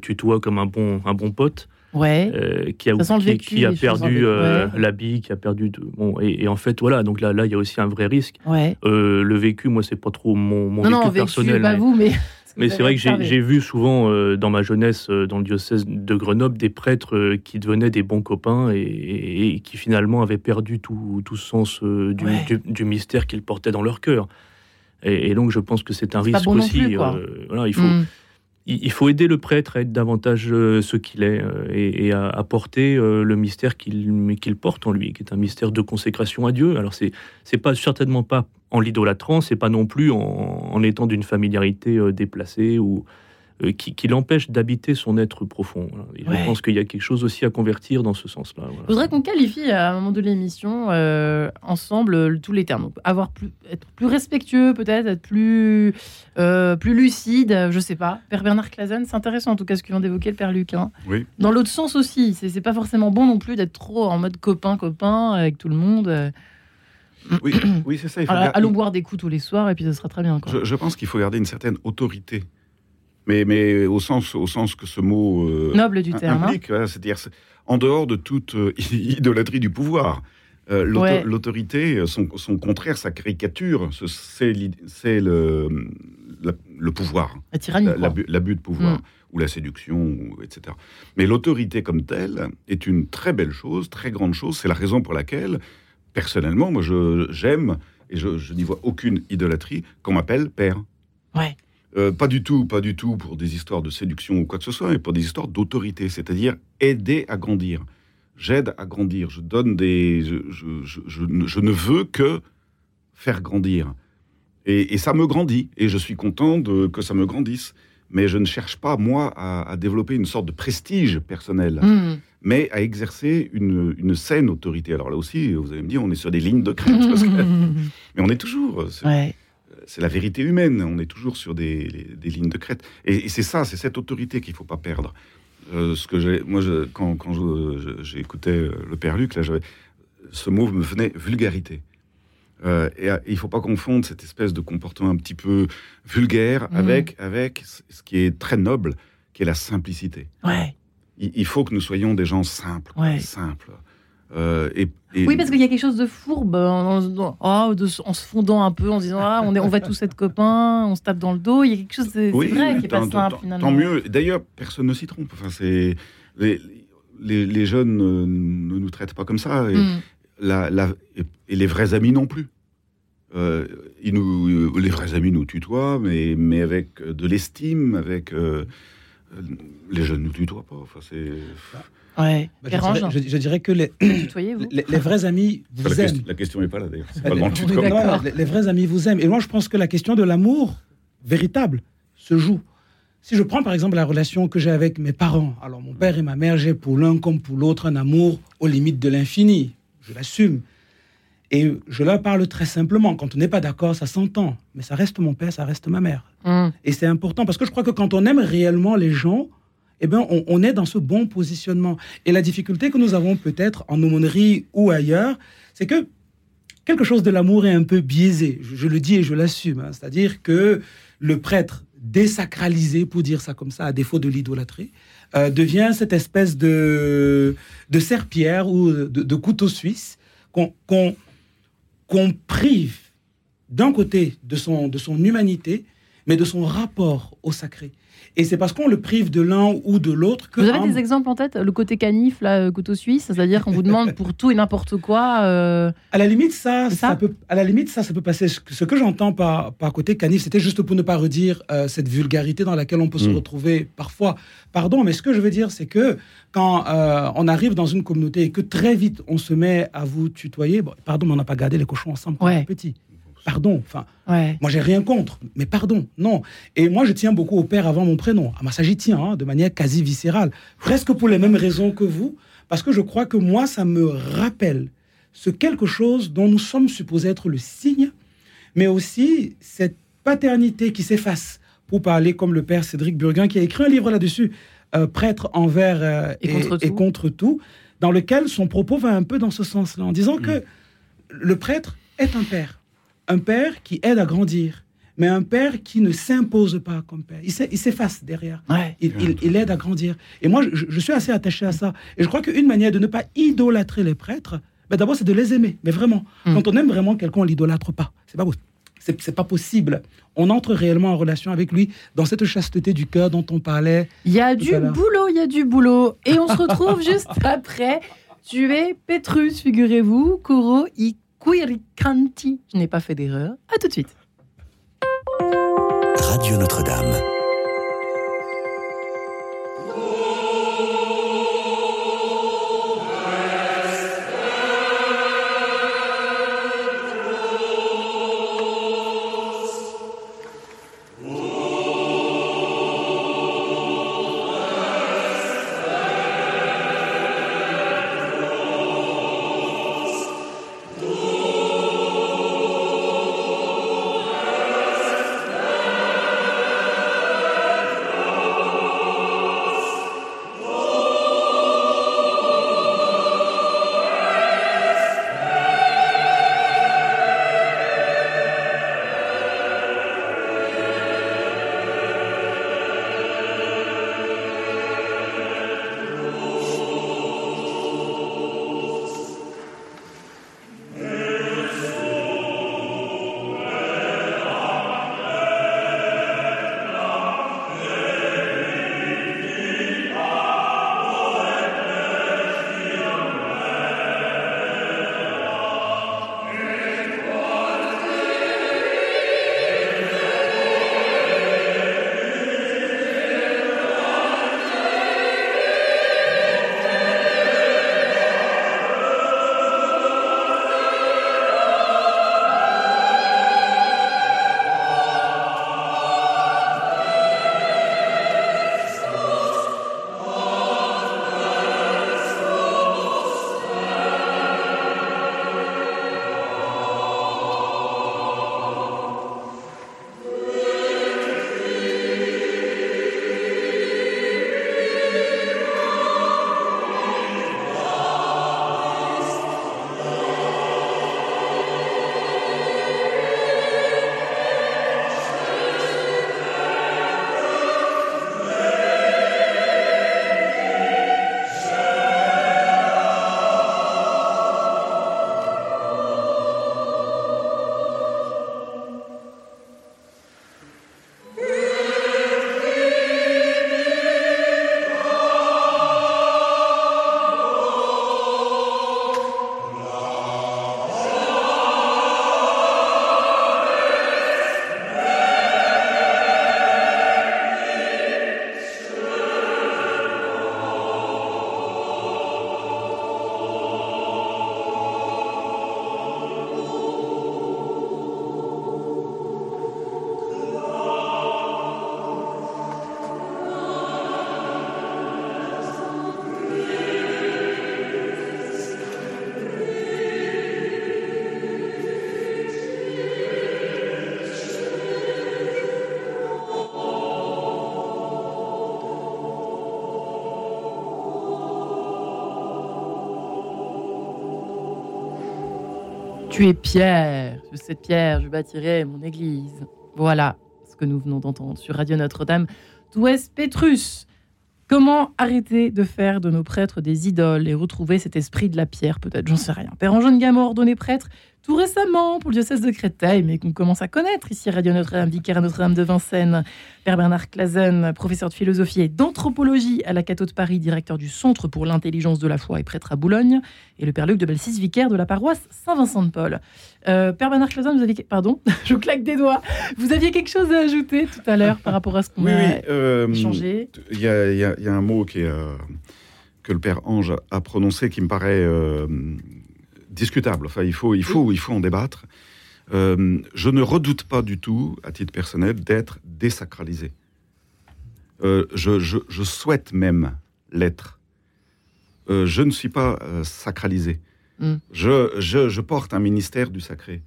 tutoie comme un bon, un bon pote, ouais. qui a, qui, vécu, qui perdu vécu, ouais. l'habit, qui a perdu... De, bon, et, et en fait, voilà, donc là, là, il y a aussi un vrai risque. Ouais. Le vécu, moi, c'est pas trop mon, mon non, vécu non, vécu, personnel. pas mais- vous, mais. Mais c'est vrai que j'ai- vu souvent euh, dans ma jeunesse, euh, dans le diocèse de Grenoble, des prêtres euh, qui devenaient des bons copains et, et- et qui finalement avaient perdu tout, tout sens du, Ouais. du- du mystère qu'ils portaient dans leur cœur. Et, et donc je pense que c'est un risque bon aussi. plus, voilà, il, faut, Mm. Il, faut aider le prêtre à être davantage euh, ce qu'il est euh, et, à, à porter euh, le mystère qu'il porte en lui, qui est un mystère de consécration à Dieu. Alors c'est c'est pas certainement pas en l'idolâtrant, c'est pas non plus en, en étant d'une familiarité déplacée ou qui, qui l'empêche d'habiter son être profond. Voilà. Et Ouais. Je pense qu'il y a quelque chose aussi à convertir dans ce sens-là. voilà. Je voudrais qu'on qualifie à un moment de l'émission euh, ensemble euh, tous les termes. Donc, avoir plus, être plus respectueux, peut-être, être plus, euh, plus lucide, euh, je sais pas. Père Bernard Clazen, c'est intéressant en tout cas ce que vient d'évoquer le Père Luc. hein. Oui. Dans l'autre sens aussi, c'est pas forcément bon non plus d'être trop en mode copain-copain avec tout le monde. euh. Oui, oui c'est ça. Il faut Alors, gar- allons boire des coups tous les soirs et puis ce sera très bien. Quoi. Je, je pense qu'il faut garder une certaine autorité. Mais, mais au, sens, au sens que ce mot euh, Noble du terme. hein. implique, c'est-à-dire c'est- en dehors de toute euh, idolâtrie du pouvoir. Euh, Ouais. L'autorité, son, son contraire, sa caricature, ce- c'est le, la- le pouvoir, La la- l'abus l'abus de pouvoir, Mm. ou la séduction, ou- etc. Mais l'autorité comme telle est une très belle chose, très grande chose. C'est la raison pour laquelle, personnellement, moi, j'aime, et je, je n'y vois aucune idolâtrie, qu'on m'appelle père. Ouais. Euh, pas du tout, pas du tout pour des histoires de séduction ou quoi que ce soit, mais pour des histoires d'autorité, c'est-à-dire aider à grandir. J'aide à grandir, je donne des... Je, je- je- je ne- veux que faire grandir. Et, et ça me grandit, et je suis content de, que ça me grandisse. Mais je ne cherche pas, moi, à, à développer une sorte de prestige personnel, Mm. mais à exercer une, une saine autorité. Alors là aussi, vous allez me dire, on est sur des lignes de crête, parce que- mais on est toujours... c'est- la vérité humaine. On est toujours sur des, les- des lignes de crête. Et, et c'est ça, c'est cette autorité qu'il faut pas perdre. Euh, ce que j'ai, moi, je- quand, j'écoutais euh, le père Luc, là, ce mot me venait vulgarité. Euh, et euh, il faut pas confondre cette espèce de comportement un petit peu vulgaire Mhm. avec, avec ce qui est très noble, qui est la simplicité. Ouais. Il, il faut que nous soyons des gens simples, Ouais. simples. Euh, et, et- Oui, parce qu'il y a quelque chose de fourbe en, en- oh, de- en se fondant un peu, en se disant ah, on, est, on va tous être copains, on se tape dans le dos. Il y a quelque chose, Oui, vrai, qui est pas simple finalement. Tant mieux. D'ailleurs, personne ne s'y trompe. Enfin, c'est les, les, les jeunes ne nous traitent pas comme ça. Et, Mm. la- la- et, et les vrais amis non plus. Euh, ils nous, les vrais amis nous tutoient, mais, mais avec de l'estime, avec. euh, Les jeunes ne tutoient pas. Enfin, c'est. Ouais. Bah, je, dirais, je- je dirais que les, tutoyez-vous les, les vrais amis vous la, aiment. question, la question n'est pas là d'ailleurs. C'est Euh, pas le. Non, les vrais amis vous aiment. Et moi, je pense que la question de l'amour véritable se joue. Si je prends par exemple la relation que j'ai avec mes parents, alors mon père et ma mère, j'ai pour l'un comme pour l'autre un amour aux limites de l'infini. Je l'assume. Et je leur parle très simplement. Quand on n'est pas d'accord, ça s'entend. Mais ça reste mon père, ça reste ma mère. Hum. Et c'est important parce que je crois que quand on aime réellement les gens, eh ben, on, est dans ce bon positionnement. Et la difficulté que nous avons peut-être en aumônerie ou ailleurs, c'est que quelque chose de l'amour est un peu biaisé. Je, le dis et je l'assume. hein. C'est-à-dire que le prêtre désacralisé, pour dire ça comme ça, à défaut de l'idolâtrie, euh, devient cette espèce de, de serpillère ou de, couteau suisse qu'on prive d'un côté de son humanité, mais de son rapport au sacré. Et c'est parce qu'on le prive de l'un ou de l'autre que... Vous avez un- des exemples en tête Le côté canif, là, euh, couteau suisse, c'est-à-dire qu'on vous demande pour tout et n'importe quoi. euh, À la limite, ça, ça, ça peut, à la limite, ça, ça peut passer. Ce que, j'entends par, par côté canif, c'était juste pour ne pas redire euh, cette vulgarité dans laquelle on peut se Mm. retrouver parfois. Pardon, mais ce que je veux dire, c'est que quand euh, on arrive dans une communauté et que très vite on se met à vous tutoyer, bon, pardon, mais on n'a pas gardé les cochons ensemble quand Ouais. on était petit. Pardon, enfin, Ouais. moi j'ai rien contre, mais pardon, non. Et moi je tiens beaucoup au père avant mon prénom. À ma ça j'y tiens, hein, de manière quasi viscérale, presque pour les mêmes raisons que vous, parce que je crois que moi ça me rappelle ce quelque chose dont nous sommes supposés être le signe, mais aussi cette paternité qui s'efface. Pour parler comme le père Cédric Burguin qui a écrit un livre là-dessus, euh, prêtre envers euh, Et contre tout. contre tout, dans lequel son propos va un peu dans ce sens-là, en disant que le prêtre est un père. Un père qui aide à grandir, mais un père qui ne s'impose pas comme père. Il s'e- il s'efface derrière. Ouais. Il, il- il aide à grandir. Et moi, je, je suis assez attaché à ça. Et je crois qu'une manière de ne pas idolâtrer les prêtres, ben d'abord, c'est de les aimer. Mais vraiment, Mm. quand on aime vraiment quelqu'un, on l'idolâtre pas. C'est pas, c'est, pas possible. On entre réellement en relation avec lui dans cette chasteté du cœur dont on parlait. Il y a du boulot, il y a du boulot. Et on se retrouve juste après. Tu es Petrus, figurez-vous, Kuro Iquiricanti. Je n'ai pas fait d'erreur. À tout de suite. Radio Notre-Dame. Tu es pierre, sur cette pierre, je bâtirai mon église. Voilà ce que nous venons d'entendre sur Radio Notre-Dame d'Ouest Pétrus. Comment arrêter de faire de nos prêtres des idoles et retrouver cet esprit de la pierre, peut-être, j'en sais rien. Père Antoine Gamor, ordonné prêtre tout récemment pour le diocèse de Créteil, mais qu'on commence à connaître ici, Radio Notre-Dame, vicaire à Notre-Dame de Vincennes. Père Bernard Clazen, professeur de philosophie et d'anthropologie à la Cato de Paris, directeur du Centre pour l'intelligence de la foi et prêtre à Boulogne. Et le Père Luc de Belsis, vicaire de la paroisse Saint-Vincent-de-Paul. Euh, Père Bernard Clazen, vous aviez... Pardon, je claque des doigts. Vous aviez quelque chose à ajouter tout à l'heure par rapport à ce qu'on Oui, a oui. euh, échangé? Il y, a- y y a un mot qui est, euh, que le Père Ange a prononcé qui me paraît euh, discutable. Enfin, il faut, il faut, il faut en débattre. Euh, je ne redoute pas du tout, à titre personnel, d'être désacralisé. Je, je- je souhaite même l'être. Je ne suis pas sacralisé. Mm. Je, je- je porte un ministère du sacré.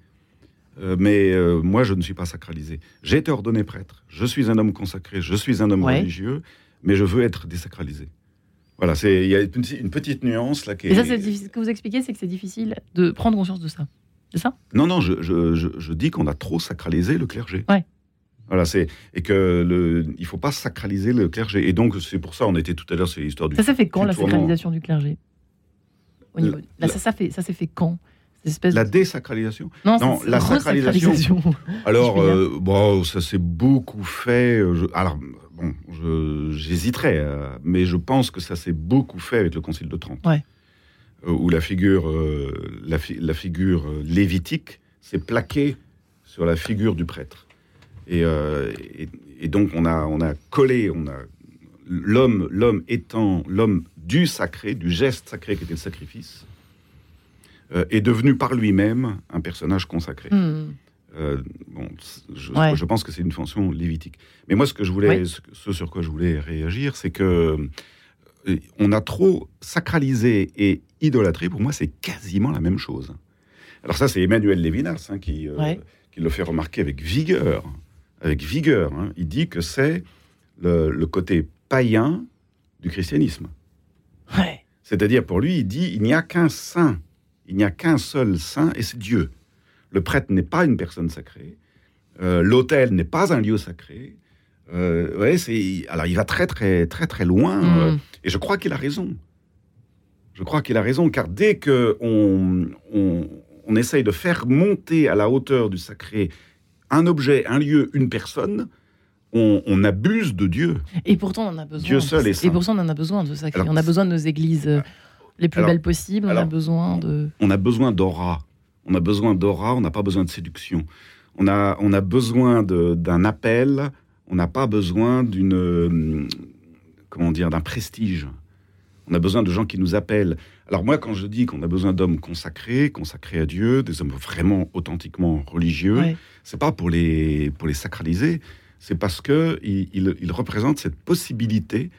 Euh, mais euh, moi, je ne suis pas sacralisé. J'ai été ordonné prêtre. Je suis un homme consacré. Je suis un homme Ouais. religieux. Mais je veux être désacralisé. Voilà, il y a une petite, une petite nuance là qui est. Et ça. Ce que vous expliquez, c'est que c'est difficile de prendre conscience de ça. C'est ça? Non, non, je, je, je, je dis qu'on a trop sacralisé le clergé. Ouais. Voilà, c'est et que le, il faut pas sacraliser le clergé. Et donc c'est pour ça, on était tout à l'heure, c'est l'histoire du. Ça s'est fait quand, la tournant. sacralisation du clergé? Au niveau- Le- Là, ça, ça, fait, ça s'est fait quand? La de- désacralisation? Non, la sacralisation. Alors, euh, bon, ça s'est beaucoup fait. euh, je- alors, bon, j'hésiterais, euh, mais je pense que ça s'est beaucoup fait avec le Concile de Trente, Ouais. Euh, où la figure, euh, la, fi- la figure lévitique s'est plaquée sur la figure du prêtre. Et, euh, et, et donc, on a, on a collé, on a l'homme, l'homme étant l'homme du sacré, du geste sacré qui était le sacrifice, euh, est devenu par lui-même un personnage consacré. Hmm. Euh, bon, je, Ouais. je pense que c'est une fonction lévitique. Mais moi, ce que je voulais, Oui. ce, ce sur quoi je voulais réagir, c'est que euh, on a trop sacralisé et idolâtré. Pour moi, c'est quasiment la même chose. Alors ça, c'est Emmanuel Lévinas hein, qui, euh, Ouais. qui le fait remarquer avec vigueur. Avec vigueur, hein. il dit que c'est le, le côté païen du christianisme. Ouais. C'est-à-dire, pour lui, il dit il n'y a qu'un saint, il n'y a qu'un seul saint, et c'est Dieu. Le prêtre n'est pas une personne sacrée. Euh, L'autel n'est pas un lieu sacré. Euh, ouais, c'est alors il va très très très très loin, Hmm. euh, et je crois qu'il a raison. Je crois qu'il a raison, car dès que on, on, on essaye de faire monter à la hauteur du sacré un objet, un lieu, une personne, on, on abuse de Dieu. Et pourtant, on en a besoin. Dieu seul est Et saint. pourtant, on en a besoin de sacré. Alors, on a besoin de nos églises euh, les plus alors- belles possibles. On a besoin de. on a besoin d'aura. On a besoin d'aura, on n'a pas besoin de séduction. On a, on a besoin d'un appel, on n'a pas besoin d'une. euh, Comment dire, d'un prestige. On a besoin de gens qui nous appellent. Alors, moi, quand je dis qu'on a besoin d'hommes consacrés, consacrés à Dieu, des hommes vraiment authentiquement religieux, Ouais. c'est pas pour les, pour les sacraliser, c'est parce que ils il, il représentent cette possibilité,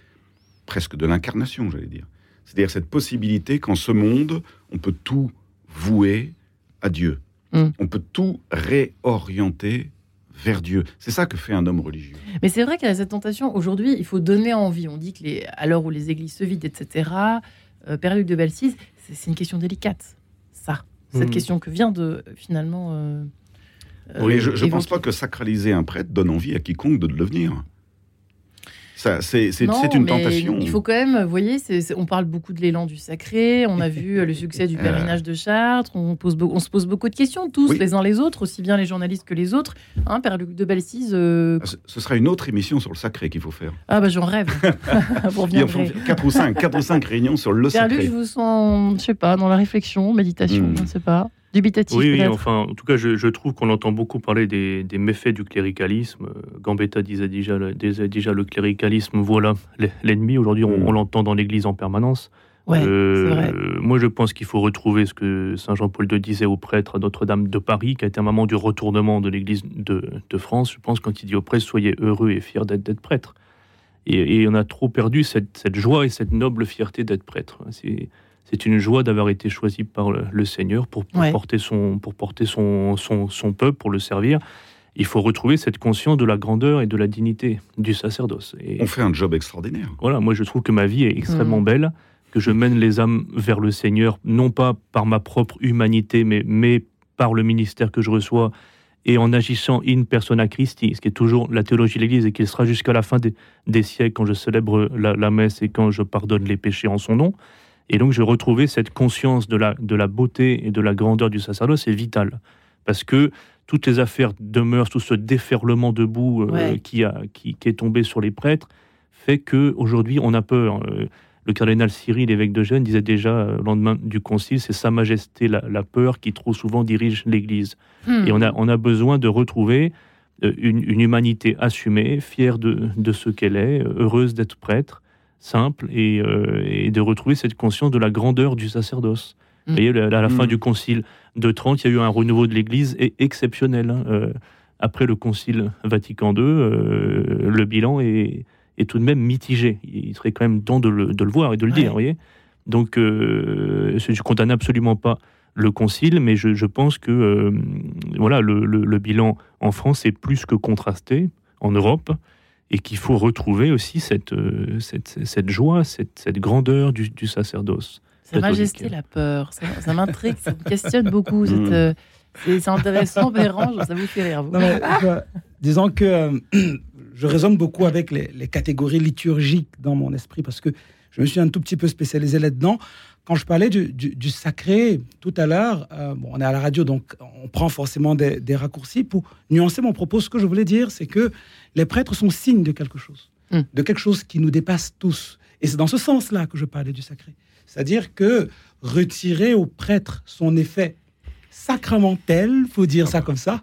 presque de l'incarnation, j'allais dire. C'est-à-dire cette possibilité qu'en ce monde, on peut tout vouer à Dieu. Mm. On peut tout réorienter vers Dieu. C'est ça que fait un homme religieux. Mais c'est vrai qu'il y a cette tentation. Aujourd'hui, il faut donner envie. On dit que les, à l'heure où les églises se vident, etc., euh, Père Luc de Belsis, c'est une question délicate. Ça. Cette Hmm. question que vient de, finalement. euh, euh, Oui, je ne pense évoquer. pas que sacraliser un prêtre donne envie à quiconque de le devenir. Ça, c'est c'est- Non, c'est une mais tentation. Il faut quand même, vous voyez, c'est- on parle beaucoup de l'élan du sacré, on a vu euh, le succès du pèlerinage de Chartres, on, pose, be- on se pose beaucoup de questions, tous, Oui. les uns les autres, aussi bien les journalistes que les autres. Hein, Père Luc de Belsize, euh, Ce ce sera une autre émission sur le sacré qu'il faut faire. ah bah j'en rêve. Reviendrez. 4 ou 5, quatre ou cinq réunions sur le Père Luc, sacré. je vous sens, je sais pas, dans la réflexion, méditation, Hmm. je ne sais pas, dubitatif Oui, oui, enfin, en tout cas, je, je trouve qu'on entend beaucoup parler des, des méfaits du cléricalisme. Euh, Gambetta disait déjà, le- disait déjà le cléricalisme, voilà l'e- l'ennemi. Aujourd'hui, on, Mm. on l'entend dans l'Église en permanence. Ouais, Euh, c'est vrai. moi, je pense qu'il faut retrouver ce que Saint Jean-Paul II disait au prêtre à Notre-Dame de Paris, qui a été un moment du retournement de l'Église de, de France. Je pense quand il dit aux prêtres, soyez heureux et fiers d'être d'être prêtre. Et, et on a trop perdu cette, cette joie et cette noble fierté d'être prêtre. C'est une joie d'avoir été choisi par le, le Seigneur pour, pour Ouais. porter, son, pour porter son, son, son peuple, pour le servir. Il faut retrouver cette conscience de la grandeur et de la dignité du sacerdoce. Et On fait un job extraordinaire. voilà, moi je trouve que ma vie est extrêmement Mm. belle, que je mène les âmes vers le Seigneur, non pas par ma propre humanité, mais, mais par le ministère que je reçois et en agissant in persona Christi, ce qui est toujours la théologie de l'Église et qui sera jusqu'à la fin des, siècles quand je célèbre la, messe et quand je pardonne les péchés en son nom. Et donc, je retrouvais cette conscience de la, de la beauté et de la grandeur du sacerdoce, c'est vital. Parce que toutes les affaires demeurent, tout ce déferlement de boue euh, qui, a, qui, est tombé sur les prêtres, fait qu'aujourd'hui, on a peur. Euh, le cardinal Cyril, l'évêque de Gênes, disait déjà euh, le lendemain du concile, c'est Sa Majesté la, peur qui trop souvent dirige l'Église. Hmm. Et on a, on a besoin de retrouver euh, une, humanité assumée, fière de, de ce qu'elle est, heureuse d'être prêtre, simple, et, de retrouver cette conscience de la grandeur du sacerdoce. Hmm. Vous voyez, à la, fin hmm. du concile de Trente, il y a eu un renouveau de l'Église exceptionnel. Hein. après le concile Vatican II, le bilan est est tout de même mitigé. Il serait quand même temps de le, de le voir et de le dire, vous voyez Donc, euh, je ne condamne absolument pas le concile, mais je, je pense que euh, voilà, le, le, bilan en France est plus que contrasté en Europe et qu'il faut retrouver aussi cette, euh, cette, cette joie, cette, cette, grandeur du, du sacerdoce. Sa majesté, la peur, ça, m'intrigue, ça me questionne beaucoup. Mm. C'est intéressant, Bérange, ça vous fait rire. Vous. disons que je raisonne beaucoup avec les, catégories liturgiques dans mon esprit parce que je me suis un tout petit peu spécialisé là-dedans. Quand je parlais du, sacré tout à l'heure, euh, bon, on est à la radio, donc on prend forcément des, raccourcis. Pour nuancer mon propos, ce que je voulais dire, c'est que les prêtres sont signes de quelque chose, hmm. de quelque chose qui nous dépasse tous. Et c'est dans ce sens-là que je parlais du sacré. C'est-à-dire que retirer au prêtre son effet sacramentel, faut dire ça comme ça,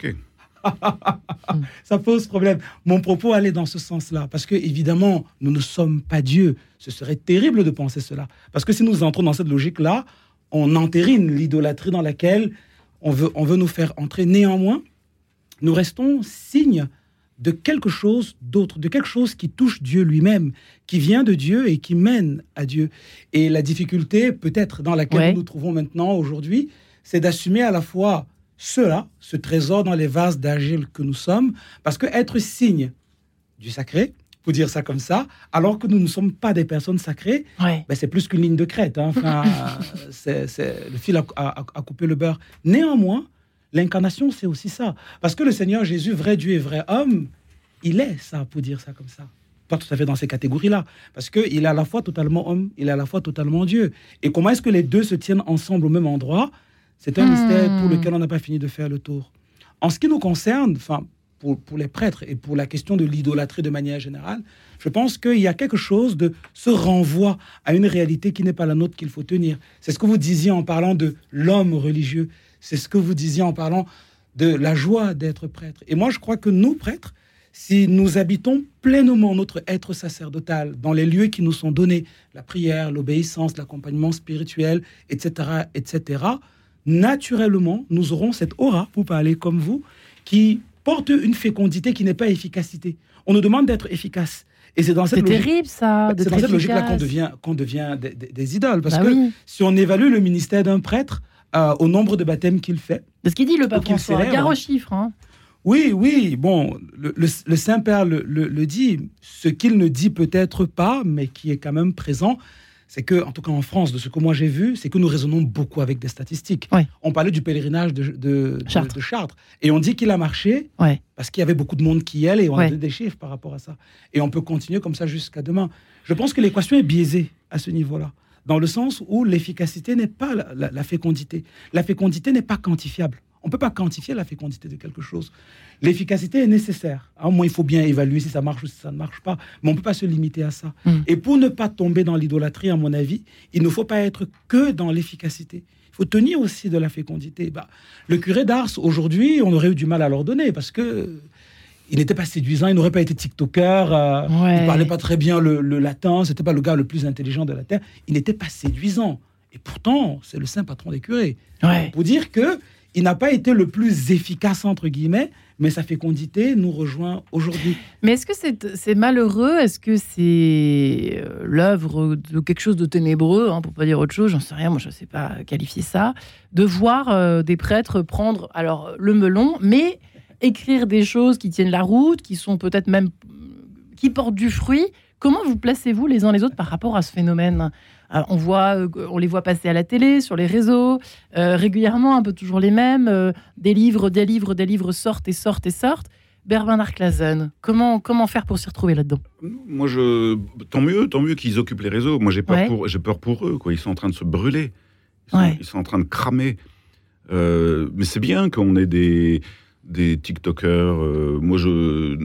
ça pose problème. Mon propos allait dans ce sens-là, parce que évidemment, nous ne sommes pas Dieu. Ce serait terrible de penser cela, parce que si nous entrons dans cette logique-là, on entérine l'idolâtrie dans laquelle on veut, on veut nous faire entrer. Néanmoins, nous restons signes de quelque chose d'autre, de quelque chose qui touche Dieu lui-même, qui vient de Dieu et qui mène à Dieu. Et la difficulté, peut-être, dans laquelle nous nous trouvons maintenant aujourd'hui, c'est d'assumer à la fois cela, ce trésor dans les vases d'argile que nous sommes, parce que être signe du sacré, pour dire ça comme ça, alors que nous ne sommes pas des personnes sacrées, ben c'est plus qu'une ligne de crête. Hein. Enfin, c'est, le fil à, couper le beurre. Néanmoins, l'incarnation, c'est aussi ça. Parce que le Seigneur Jésus, vrai Dieu et vrai homme, il est ça, pour dire ça comme ça. Pas tout à fait dans ces catégories-là. Parce qu'il est à la fois totalement homme, il est à la fois totalement Dieu. Et comment est-ce que les deux se tiennent ensemble au même endroit? C'est un mystère pour hmm. lequel on n'a pas fini de faire le tour. En ce qui nous concerne, enfin, pour, pour, les prêtres et pour la question de l'idolâtrie de manière générale, je pense qu'il y a quelque chose de ce renvoi à une réalité qui n'est pas la nôtre qu'il faut tenir. C'est ce que vous disiez en parlant de l'homme religieux. C'est ce que vous disiez en parlant de la joie d'être prêtre. Et moi, je crois que nous, prêtres, si nous habitons pleinement notre être sacerdotal dans les lieux qui nous sont donnés, la prière, l'obéissance, l'accompagnement spirituel, etc., etc., naturellement, nous aurons cette aura, pour parler comme vous, qui porte une fécondité qui n'est pas efficacité. On nous demande d'être efficace. Et c'est dans cette logique, terrible ça. C'est dans cette logique-là qu'on devient, qu'on devient des, idoles. Parce bah que si on évalue le ministère d'un prêtre euh, au nombre de baptêmes qu'il fait. C'est ce qu'il dit le pape François, gare aux chiffres. Hein. Oui, oui, bon, le, Saint-Père le, dit, ce qu'il ne dit peut-être pas, mais qui est quand même présent, c'est que, en tout cas en France, de ce que moi j'ai vu, c'est que nous raisonnons beaucoup avec des statistiques. On parlait du pèlerinage de, de, Chartres. et on dit qu'il a marché parce qu'il y avait beaucoup de monde qui y allait, et on a des chiffres par rapport à ça. Et on peut continuer comme ça jusqu'à demain. Je pense que l'équation est biaisée à ce niveau-là, dans le sens où l'efficacité n'est pas la fécondité. La fécondité n'est pas quantifiable. On ne peut pas quantifier la fécondité de quelque chose. L'efficacité est nécessaire. Au moins, il faut bien évaluer si ça marche ou si ça ne marche pas. Mais on ne peut pas se limiter à ça. Mm. Et pour ne pas tomber dans l'idolâtrie, à mon avis, il ne faut pas être que dans l'efficacité. Il faut tenir aussi de la fécondité. Bah, le curé d'Ars, aujourd'hui, on aurait eu du mal à l'ordonner parce que il n'était pas séduisant, il n'aurait pas été TikToker, euh, il ne parlait pas très bien le, latin, c'était pas le gars le plus intelligent de la Terre, il n'était pas séduisant. Et pourtant, c'est le saint patron des curés. Pour dire que il n'a pas été le plus efficace, entre guillemets, mais sa fécondité nous rejoint aujourd'hui. Mais est-ce que c'est malheureux? Est-ce que c'est euh, l'œuvre de quelque chose de ténébreux, hein, pour pas dire autre chose? J'en sais rien, moi je ne sais pas qualifier ça. De voir euh, des prêtres prendre alors le melon, mais écrire des choses qui tiennent la route, qui sont peut-être même qui portent du fruit, Comment vous placez-vous les uns les autres par rapport à ce phénomène? On, voit, euh, on les voit passer à la télé, sur les réseaux, euh, régulièrement, un peu toujours les mêmes. euh, des livres, des livres, des livres sortent et sortent et sortent. Berbernard Clazen, comment, comment faire pour s'y retrouver là-dedans? Moi, je. Tant mieux, tant mieux qu'ils occupent les réseaux. Moi, j'ai peur, Ouais. pour, j'ai peur pour eux, quoi. Ils sont en train de se brûler. Ils sont, Ouais. ils sont en train de cramer. Euh, mais c'est bien qu'on ait des, des TikTokers. euh, moi, je.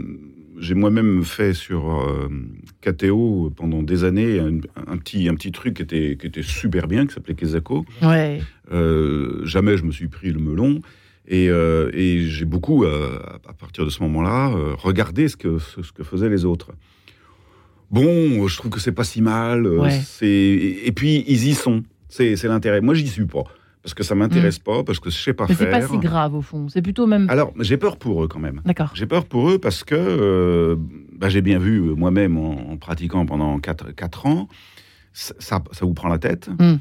J'ai moi-même fait sur euh, KTO pendant des années un, un petit, un petit truc qui était, qui était super bien, qui s'appelait Kezako. Ouais. Euh, jamais je me suis pris le melon. Et, euh, et j'ai beaucoup, euh, à partir de ce moment-là, regardé ce que, ce, ce que faisaient les autres. Bon, je trouve que c'est pas si mal. Ouais. et, et puis ils y sont. C'est c'est l'intérêt. Moi, j'y suis pas parce que ça m'intéresse pas, parce que je sais pas Mm. Mais c'est faire. pas si grave au fond. C'est plutôt même. Alors, j'ai peur pour eux quand même. D'accord. J'ai peur pour eux parce que euh, bah, j'ai bien vu euh, moi-même en, en pratiquant pendant 4, ans, ça, ça, ça vous prend la tête. Mm.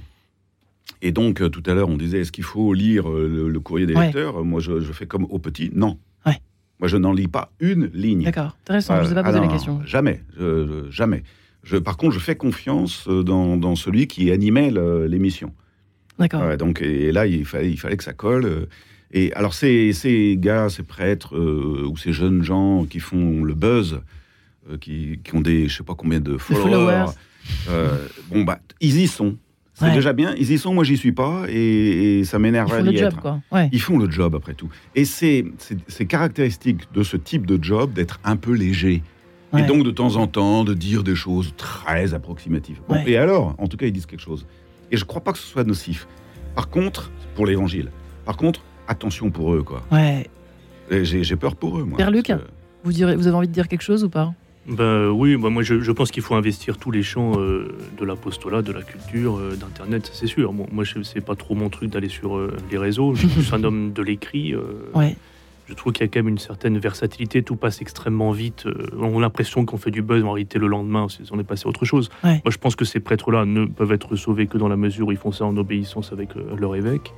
Et donc, euh, tout à l'heure, on disait est-ce qu'il faut lire euh, le, le courrier des Ouais. lecteurs? Moi, je, je fais comme au petit non. Ouais. Moi, je n'en lis pas une ligne. D'accord. Intéressant. je Euh, vous ai pas ah posé non, la question. Jamais, je- je- jamais. Je, par contre, je fais confiance dans, dans celui qui animait l'émission. D'accord. Ouais, donc, et là, il fallait, il fallait que ça colle. euh, Et alors, ces, ces gars, ces prêtres euh, ou ces jeunes gens qui font le buzz, euh, qui, qui ont des, je sais pas combien de followers, followers. euh, bon, bah, ils y sont. C'est Ouais. déjà bien, ils y sont, moi j'y suis pas, et, et ça Ils m'énerve font à le y job, être. quoi. Ouais. Ils font le job après tout. Et c'est c'est- c'est caractéristique de ce type de job d'être un peu léger. Ouais. Et donc de temps en temps de dire des choses très approximatives. Bon. Et alors, en tout cas, ils disent quelque chose. Et je ne crois pas que ce soit nocif. Par contre, pour l'évangile, par contre, attention pour eux, quoi. Ouais. J'ai j'ai peur pour eux, moi. Père Luc que- Vous, direz, vous avez envie de dire quelque chose ou pas? Ben oui, bah moi je, je pense qu'il faut investir tous les champs euh, de l'apostolat, de la culture, euh, d'Internet, c'est sûr. Bon, moi, c'est pas trop mon truc d'aller sur euh, les réseaux. Je suis plus un homme de l'écrit. euh, Ouais. Je trouve qu'il y a quand même une certaine versatilité. Tout passe extrêmement vite. euh, on a l'impression qu'on fait du buzz, mais en réalité, le lendemain, c'est- on est passé à autre chose. Ouais. Moi, je pense que ces prêtres-là ne peuvent être sauvés que dans la mesure où ils font ça en obéissance avec euh, leur évêque.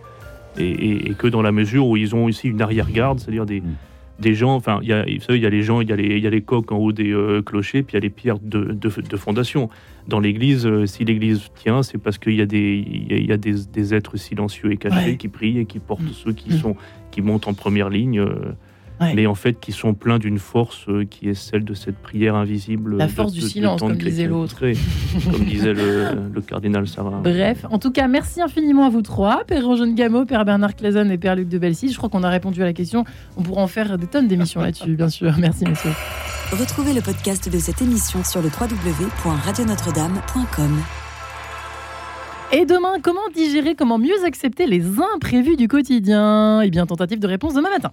Et, et- et que dans la mesure où ils ont aussi une arrière-garde, c'est-à-dire des, Mm. Des gens, enfin, il y a, vous savez, il y a les gens, il y a les, il y a les coques en haut des euh, clochers, puis il y a les pierres de, de, de fondation. Dans l'église, euh, si l'église tient, c'est parce qu'il y a des, il y a, il y a des, des êtres silencieux et cachés Ouais. qui prient et qui portent Mm. ceux qui Mm. sont, qui montent en première ligne. euh, Ouais. mais en fait qui sont pleins d'une force euh, qui est celle de cette prière invisible. La force de- du de silence, de comme disait l'autre. comme disait le, le cardinal Sarah. Bref, en tout cas, merci infiniment à vous trois, Père Eugène Gameau, Père Bernard Clazen et Père Luc de Belsis. Je crois qu'on a répondu à la question. On pourra en faire des tonnes d'émissions là-dessus, bien sûr. Merci, messieurs. Retrouvez le podcast de cette émission sur le www.radionotre-dame.com. Et demain, comment digérer, comment mieux accepter les imprévus du quotidien? Eh bien, tentative de réponse demain matin.